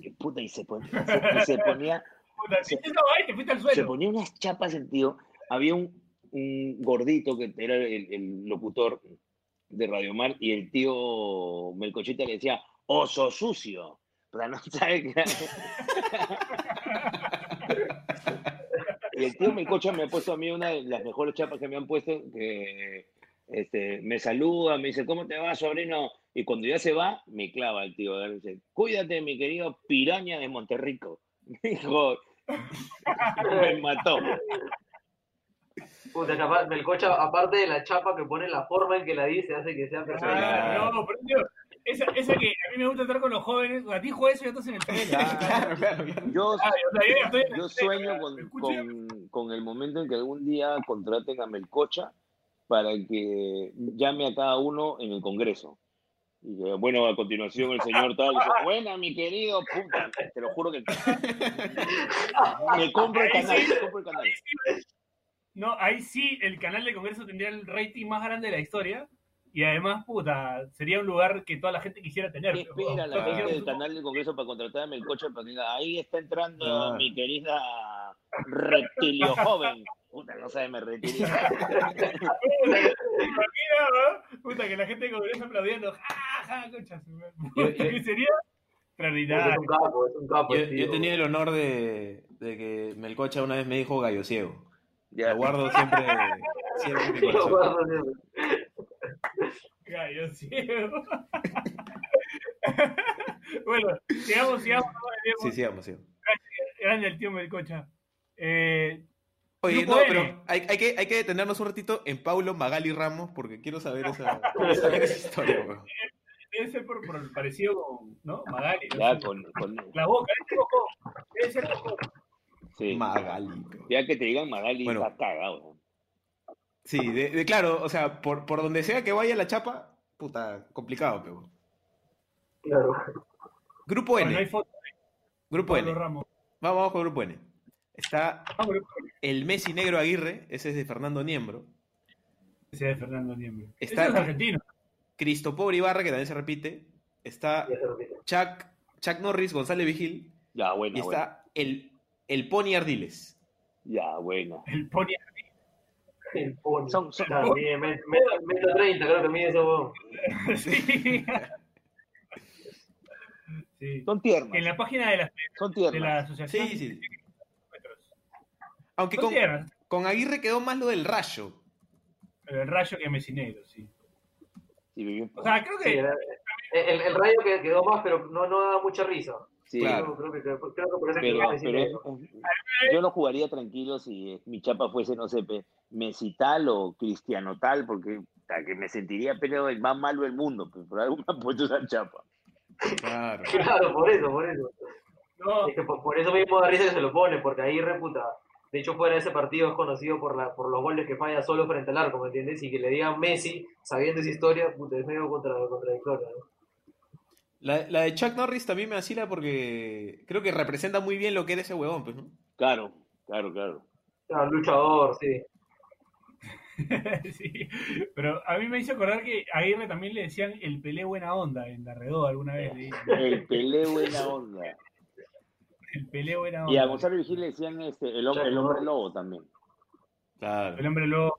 y- puta, y se ponía, se- se ponía Puta, se suelo. ponía unas chapas el tío. Había un, un gordito que era el, el locutor de Radio Mar y el tío Melcochita le decía, oso sucio. Pero no sabe que Y el tío Melcocha me ha puesto a mí una de las mejores chapas que me han puesto, que este, me saluda, me dice, ¿cómo te va, sobrino? Y cuando ya se va, me clava el tío. me dice, Cuídate, mi querido piraña de Monterrico. Me dijo, me mató. Puta, capaz, Melcocha, aparte de la chapa que pone, la forma en que la dice hace que sea personal. Ah, no, pero esa, esa que a mí me gusta estar con los jóvenes, a ti dijo eso y ya estás en el tren. Claro, claro. Yo, Ah, o sea, yo yo sueño ¿me con, con, con el momento en que algún día contraten a Melcocha para que llame a cada uno en el Congreso. Y que, bueno, a continuación el señor tal dice, buena, mi querido, puta, te lo juro que me compro el canal, me compro el canal. No, ahí sí el canal de Congreso tendría el rating más grande de la historia. Y además, puta, sería un lugar que toda la gente quisiera tener. ¿Qué espera la gente del canal del Congreso para contratar a Melcocha para que diga, ahí está entrando Ah. mi querida reptilio joven? Puta, no sabe, me reptilio. Puta, que la gente de Congreso aplaudiendo. ¡Ja, ja, concha su madre! Yo- yo- ¿Qué sería? Es un capo, es un capo. Yo, el yo tenido el honor de, de que Melcocha una vez me dijo gallo ciego. Ya. Lo guardo siempre, siempre en mi Sí, lo corazón. Gallo ciego. bueno, sigamos, sigamos. Sí, sigamos, sigamos. Grande el tío Melcocha. Eh, Oye, no, pero hay, hay que, hay que detenernos un ratito en Paulo Magali Ramos porque quiero saber esa, quiero saber esa historia, weón. debe ser por, por el parecido con ¿no? Magali. ¿no? Ya, con, con- La boca, debe ser ojo. Debe ser ojo. sí. Magali. Ya que te digan Magali, Bueno. está cagado. Sí, de, de- claro, o sea, por, por donde sea que vaya la chapa, puta, complicado, pero. Claro. Grupo N. no hay foto Grupo N. Ramos. Vamos, vamos con Grupo N. Está Vamos, el Messi Negro Aguirre, ese es de Fernando Niembro. ese de Fernando Niembro. Está- Ese es argentino. Cristopor Ibarra, que también se repite. Está Ya se repite. Chuck, Chuck Norris, González Vigil. Ya, bueno, Y está el, el Pony Ardiles. Ya, bueno. El pony. El pony. Son- son- También, met- metro, metro 30, creo que mide huevón. sí. sí. Son tiernas. En la página de la, Son de la asociación. Sí, sí. Aunque Son con, con Aguirre quedó más lo del rayo. Pero el rayo que Messi negro, sí. Sí, O sea, creo Sí, que era- el, el rayo que quedó más, pero no, no da mucha risa. Sí, claro. Creo, que, Pero, que pero yo no jugaría tranquilo si mi chapa fuese, no sé, Messi tal o Cristiano tal, porque puta, que me sentiría pero el más malo del mundo, pues por algo me han puesto esa chapa. Claro. Claro, por eso, por eso. no, Es que por, por eso mismo da risa que se lo pone, porque ahí reputa. De hecho, fuera de ese partido es conocido por, la, por los goles que falla solo frente al arco, ¿me entiendes? Y que le digan Messi, sabiendo esa historia, puta, es medio contra, contradictorio, ¿no? La, la de Chuck Norris también me vacila porque creo que representa muy bien lo que era ese huevón, pues, ¿no? Claro, claro, claro. Ah, luchador, sí. sí. Pero a mí me hizo acordar que a Aguirre también le decían el Pelé buena onda en la redó alguna vez. le dicen, El Pelé buena onda. El Pelé buena onda. Y a Gonzalo Vigil le decían este, el, el hombre lobo también. Claro. El hombre lobo.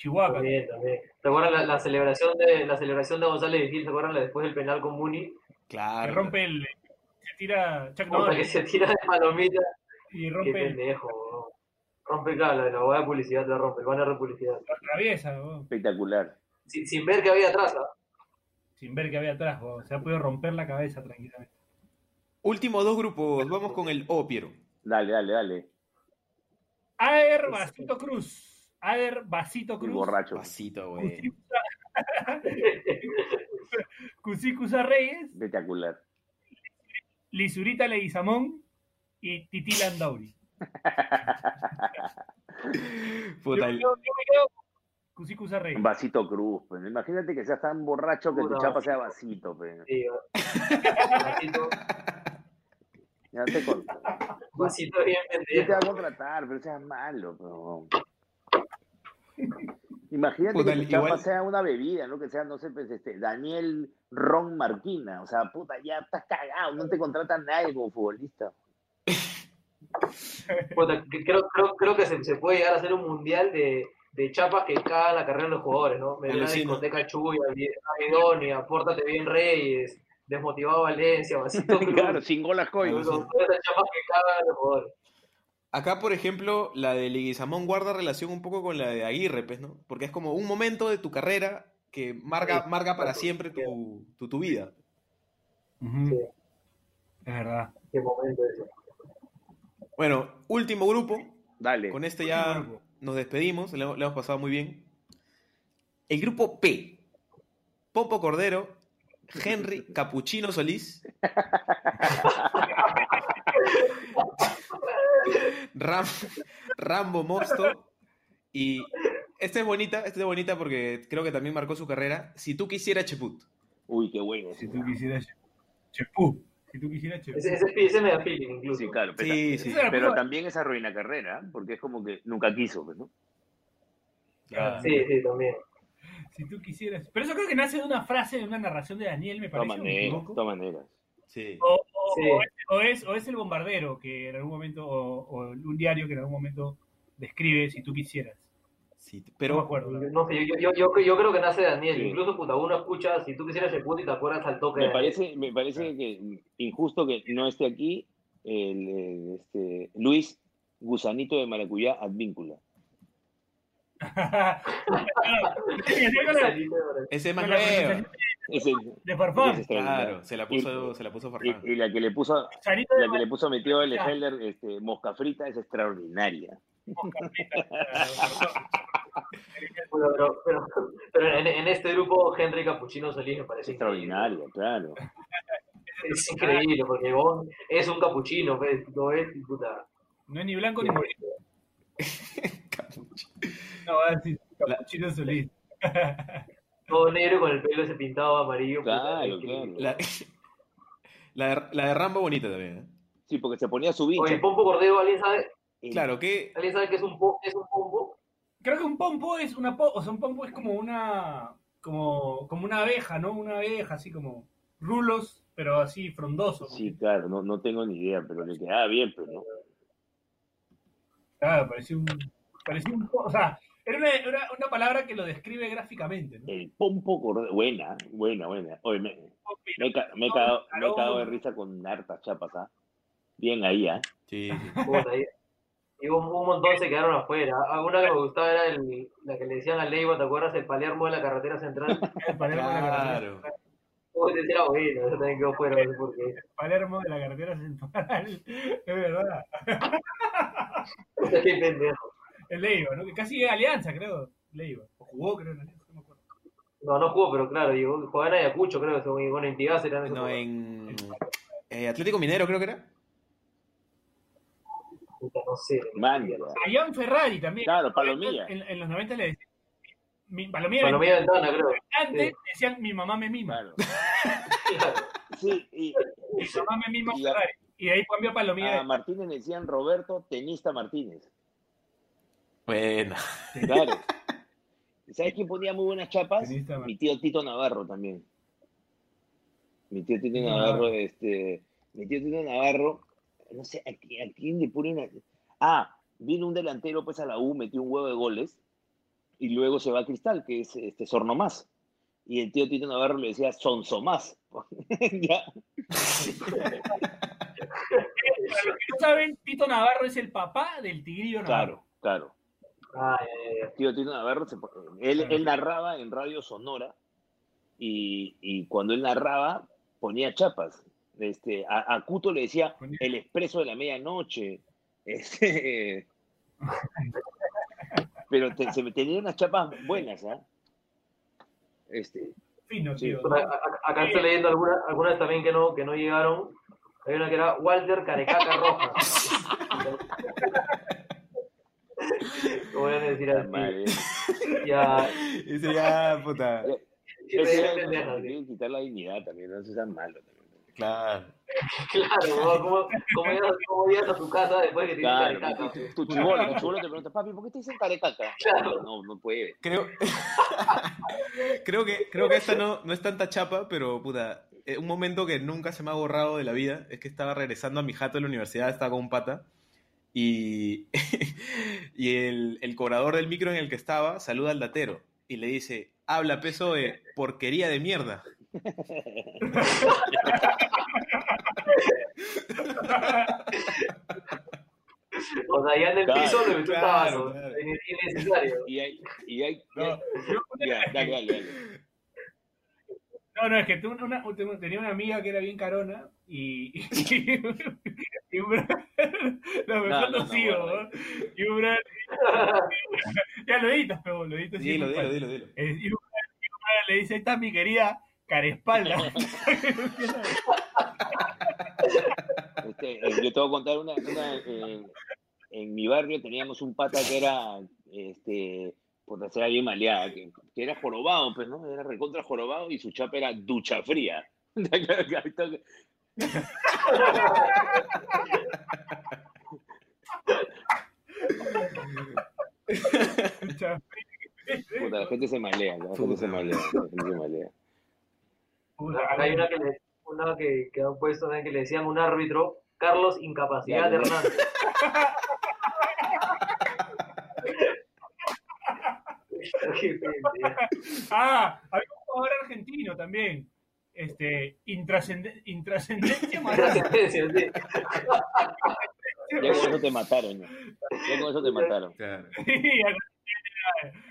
Chihuahua. También, también. ¿Te acuerdas la, la celebración de la celebración de González Vigil? ¿Se acuerdan la después del penal con Muni? Que Claro. rompe el. Se tira Chuck Puta, que Norris se tira de palomita. y Qué rompe el. pendejo, Rompe claro, la hueá de publicidad la rompe, el banner de publicidad. Lo atraviesa, weón, Espectacular. Sin, sin ver que había atrás, ¿ah? sin ver que había atrás, se ha podido romper la cabeza tranquilamente. Últimos dos grupos, vamos con el O, Piero. Dale, dale, dale. Aer Basito Cruz. Aer Basito Cruz. borracho. Pasito, güey. Cusícusa Reyes. Espectacular. Lisurita Leguizamón y Titi Landauri. Puta, Yo, yo- yo me quedo con Cusícusa Reyes. Vasito Cruz. Pues. Imagínate que seas tan borracho que tu chapa sea Vasito. vasito. Pues. Sí, vasito, Ya te con- vasito bien ¿Quién te va a contratar? Pero seas malo. Pero... Imagínate Puta, que igual- sea una bebida, ¿no? Que sea, no sé, pues, este, Daniel Ron Marquina. O sea, puta, ya estás cagado. No te contrata nadie como futbolista. Puta, creo, creo, creo que se, se puede llegar a hacer un mundial de, de chapas que cagan la carrera de los jugadores, ¿no? Me una Alucina. discoteca chuya, Idonia, Pórtate bien Reyes, Desmotivado Valencia, Vasito claro, sin golas coy. Todas esas chapas que cagan a los jugadores. Acá, por ejemplo, la de Leguizamón guarda relación un poco con la de Aguirre, pues, ¿no? Porque es como un momento de tu carrera que marca, Sí, marca para claro. siempre tu, tu, tu vida. Sí. Es verdad. Qué momento ese. Bueno, último grupo. Dale. Con este ya grupo. nos despedimos, le, hemos- le hemos pasado muy bien. El grupo P. Popo Cordero, Henry Capuchino Solís, Ram- Rambo Mosto y esta es bonita, esta es bonita porque creo que también marcó su carrera. Si tú quisieras Cheput. Uy, qué bueno. Si tú quisieras Chepú. Si tú quisieras Chepú. Ese, ese, ese me da feeling incluso. Sí, claro. Pero, Sí, sí. pero también es arruina carrera, porque es como que nunca quiso, pues, ¿no? Claro. Sí, sí, también. Si tú quisieras. Pero eso creo que nace de una frase, de una narración de Daniel, me De todas parece. ¿o me maneras, de todas maneras. Sí. O, o- Sí. o es, o es- o es el bombardero que en algún momento, o, o un diario que en algún momento describe si tú quisieras. sí, no me pero acuerdo. No sé, yo, yo, yo, yo creo que nace Daniel. Sí. Incluso, puta, uno escucha, si tú quisieras Cheput y te acuerdas al toque Me parece, me parece que injusto que no esté aquí el, el, este, Luis Gusanito de Maracuyá Advíncula. Ese es más nuevo. de Farfán. extraordinario. Claro, se la puso, se la puso Y, Farfán. y la que le puso, la que le puso metido el. Heller, este, mosca frita, es extraordinaria. Pero, pero, pero, pero en, en este grupo, Henry Capuchino Solís me parece increíble. Extraordinaria, claro. Es increíble, porque vos es un capuchino, ¿ves? Lo ves y puta. No es ni blanco ni moreno. No, va a decir Capuchino Solís. Todo negro con el pelo ese pintado amarillo. puta, Claro, increíble. La, la, de- la de Rambo bonita también. ¿eh? Sí, porque se ponía su bicho. Oye, el pompo cordero, ¿alguien sabe? Y- Claro, que ¿Alguien sabe qué es un, po- es un pompo? Creo que un pompo es una po o sea, un pompo es como una como, como una abeja, ¿no? Una abeja así como rulos, pero así frondoso. Sí, claro, no, no tengo ni idea, pero le quedaba bien, pero no. Claro, parecía un parecía un o sea, era una, una palabra que lo describe gráficamente, ¿no? El pompo cordero, buena, buena, buena. Oye, me, me, he ca- me he cagado, me he cagado de risa con hartas chapas, ¿ah? Bien ahí, ¿ah? sí, y, un, un montón se quedaron afuera. Alguna que me gustaba era el, la que le decían a Leiva, ¿te acuerdas? El Palermo de la carretera central. El Palermo de la carretera, claro. Uy, ese era bueno, eso también quedó fuera, no sé por qué. Palermo de la carretera central. es verdad. Qué pendejo. El Leiva, ¿no? Que casi es alianza, creo. Leiva. O jugó, creo, en alianza, no me acuerdo. No, no jugó, pero claro, digo, jugaba en Ayacucho, creo bueno, en Tigás eran esos No, en eh, Atlético Minero creo que era. Puta, no sé. Mándala. Allá en Ferrari también. Claro, Palomilla. En, en los 90 le decían. Mi, Palomilla. Palomilla Ventana, creo. Antes sí. decían mi mamá me mima. Claro. Sí, y Mi mamá me mima Y a- Ferrari. Y de ahí cambió a Palomilla. a Martínez le decían Roberto Tenista Martínez. Bueno. Claro. ¿Y ¿Sabes quién ponía muy buenas chapas? Mi tío Tito Navarro también. Mi tío Tito Navarro, este. Mi tío Tito Navarro, no sé, ¿a, qui- a quién le pone una. Ah, vino un delantero pues a la U, metió un huevo de goles, y luego se va a Cristal, que es este Sorno más. Y el tío Tito Navarro le decía Sonso más. ya. Para los que no saben, Tito Navarro es el papá del Tigrillo Navarro. Claro, Claro. Ah, Tío Tito Navarro, se- él, él narraba en Radio Sonora y, y cuando él narraba ponía chapas. Este, a, a Cuto le decía Ponía- el expreso de la medianoche. Este, pero te- se me tenía unas chapas buenas, ¿ah? Este, Fino, Sí. tío. Bueno, acá estoy leyendo algunas, algunas también que no, que no llegaron. Hay una que era Walter Carecaca Roja. Voy a decir así. madre. Ya, Ese ya, puta. le sí. quieren quitar la dignidad también, no sean malo también. Claro. Claro. ¿cómo, cómo, llegas, ¿cómo llegas a tu casa después que te dicen Claro, carecaca? tu, tu chibolo, tu chibolo te pregunta, papi, ¿por qué te dicen carecaca? Claro. No, no puede. Creo, creo que creo que esta no, no es tanta chapa, pero puta, eh, un momento que nunca se me ha borrado de la vida es que estaba regresando a mi jato de la universidad, estaba con un pata, y, y el, el cobrador del micro en el que estaba saluda al datero y le dice, habla peso de porquería de mierda. O sea, ya en el Claro, piso le metió un claro, tabazo. claro. Innecesario. Y hay, y hay, y No, hay- yo- ya, dale, dale, dale. No, no, es que tú- una- tenía una amiga que era bien carona y. y, y un bro- lo mejor No, no, no, no, sigo, guarda. ¿no? Y un bro- Ya lo editas, pero lo editas Dilo, dilo, dilo, dilo. Eh, Y un bro- y un bro le dice: Ahí está mi querida carespalda. Este, eh, yo te voy a contar una, una, eh, en mi barrio teníamos un pata que era, este, por ser bien maleada, que, que era jorobado, pues, ¿no? Era recontra jorobado y su chapa era ducha fría. Puta, la gente se malea, la gente se malea, la gente se malea. Acá hay una que, le, una que, que han puesto que le decían un árbitro, Carlos Incapacidad ya. Hernández. Qué pendejo. Ah, había un jugador argentino también. Este, intrascende- intrascendencia Maradona. Trascendencia, sí. Ya con eso te mataron, ya, Ya con eso te mataron. Claro.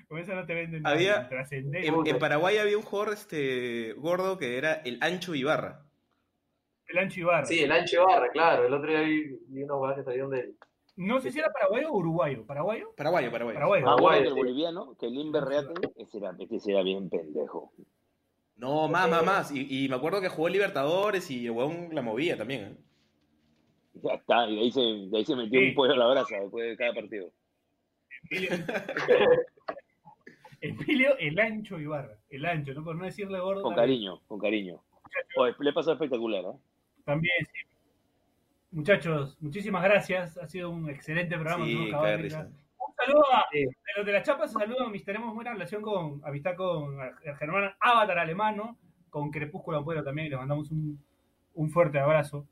Con eso no te venden Había- nada. Intrascendencia. En, en Paraguay había un jugador este, gordo que era el Ancho Ibarra. El ancho Ibarra. Sí, el ancho barra, claro. El otro día vi, vi unos jugadores que salieron del. No sé si era paraguayo o uruguayo. ¿Paraguayo? Paraguayo, paraguayo. Paraguayo. Ah, bueno, Paraguay, que el sí. boliviano, que el Inver Reate, ese era, ese era bien pendejo. No, más, más, más. Y, y me acuerdo que jugó en Libertadores y el huevón la movía también. ¿eh? Ya está, y de ahí se, de ahí se metió Sí. un pollo a la brasa después de cada partido. Emilio, Emilio el ancho Ibarra. El ancho, ¿no? Por no decirle gordo. Con también. cariño, con cariño. Oye, le pasó espectacular, ¿eh? También, sí. Muchachos, muchísimas gracias. Ha sido un excelente programa. Sí. Un saludo a Sí. de los de las chapas, saludos. mis- Tenemos buena relación con amistad con el Germán Avatar Alemano, con Crepúsculo Ampuero también. y Les mandamos un, un fuerte abrazo.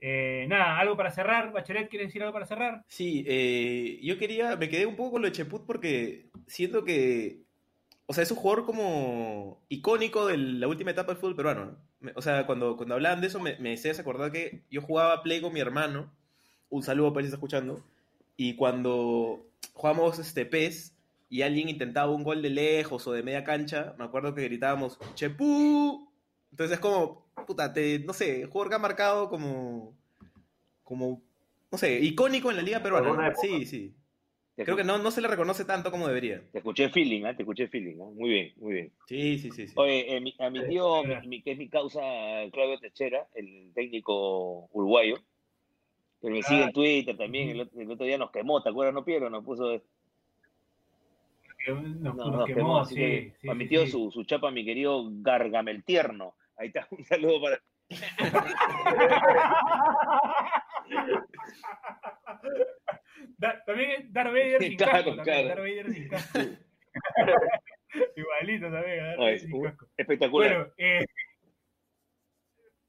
Eh, nada, algo para cerrar. Bachelet, ¿quieres decir algo para cerrar? Sí, eh, yo quería, me quedé un poco con lo de Cheput porque siento que, o sea, es un jugador como icónico de la última etapa del fútbol peruano. O sea, cuando, cuando hablaban de eso me, me hacías acordar que yo jugaba Play con mi hermano, un saludo para él si está escuchando, y cuando jugamos este PES y alguien intentaba un gol de lejos o de media cancha, me acuerdo que gritábamos ¡Chepú! Entonces es como, puta, te, no sé, jugador que ha marcado como, como, no sé, icónico en la liga peruana. Sí, sí. Creo que no, no se le reconoce tanto como debería. te escuché feeling, ¿eh? Te escuché feeling, ¿eh? Muy bien, muy bien. Sí, sí, sí. sí. Oye, eh, mi- a mi tío, Sí. mi- mi- que es mi causa, Claudio Techera, el técnico uruguayo, que me sigue en Twitter también, el, otro- el otro día nos quemó, ¿te acuerdas? No, Piero, nos puso... Nos, No, nos nos quemó, quemó, así sí. que sí, a mi tío sí. Su, su chapa, mi querido Gargamel Tierno. Ahí está, un saludo para... Da- también es Darth Vader sin Claro, casco. También, claro. Darth Vader sin casco. Igualito también, Darth Vader sin un- casco. espectacular. Bueno, eh,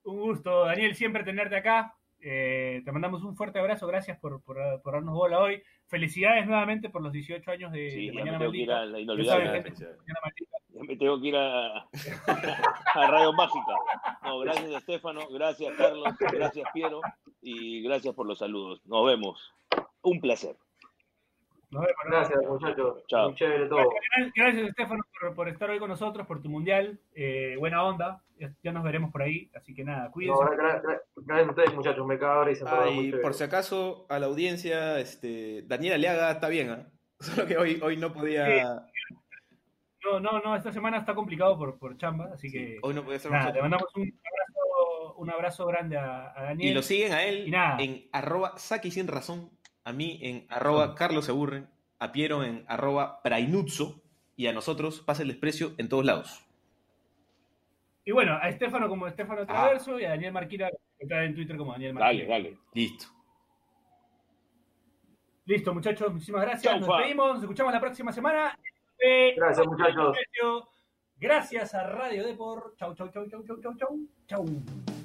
un gusto, Daniel, siempre tenerte acá. Eh, te mandamos un fuerte abrazo. Gracias por, por, por darnos bola hoy. Felicidades nuevamente por los 18 años de, sí, de Mañana Maldita. la inolvidable. saben, gente, Mañana Maldita. Ya me tengo que ir a, a Radio Mágica. No, gracias Estefano, gracias Carlos, gracias Piero y gracias por los saludos. Nos vemos. Un placer. Nos vemos. ¿no? Gracias, muchachos. Chao. Muy chévere todo. Gracias, gracias, Estefano, por, por estar hoy con nosotros, por tu mundial. Eh, buena onda. Ya, ya nos veremos por ahí. Así que nada, cuídense. gra- gra- gracias a ustedes, muchachos. Me cago y se Ah, y por si acaso, a la audiencia, este, Daniel Aliaga está bien, ¿ah? Solo que hoy, hoy no podía. No, no, no, esta semana está complicado por, por chamba, así sí, que hoy no podía ser nada, le nosotros. mandamos un abrazo, un abrazo grande a, a Daniel. Y lo siguen a él Y nada. en arroba Saki sin razón, a mí en arroba Carlos se aburren, a Piero en arroba Prainuzzo y a nosotros pasa el desprecio en todos lados. Y bueno, a Estefano como Estefano Ah. Traverso y a Daniel Marquina que está en Twitter como Daniel Marquina. Dale, dale. Listo. Listo, muchachos, muchísimas gracias. Chau, Nos despedimos, nos escuchamos la próxima semana. Eh, Gracias, muchachos. Gracias a Radio Depor. Chau, chau, chau, chau, chau, chau, chau. Chau.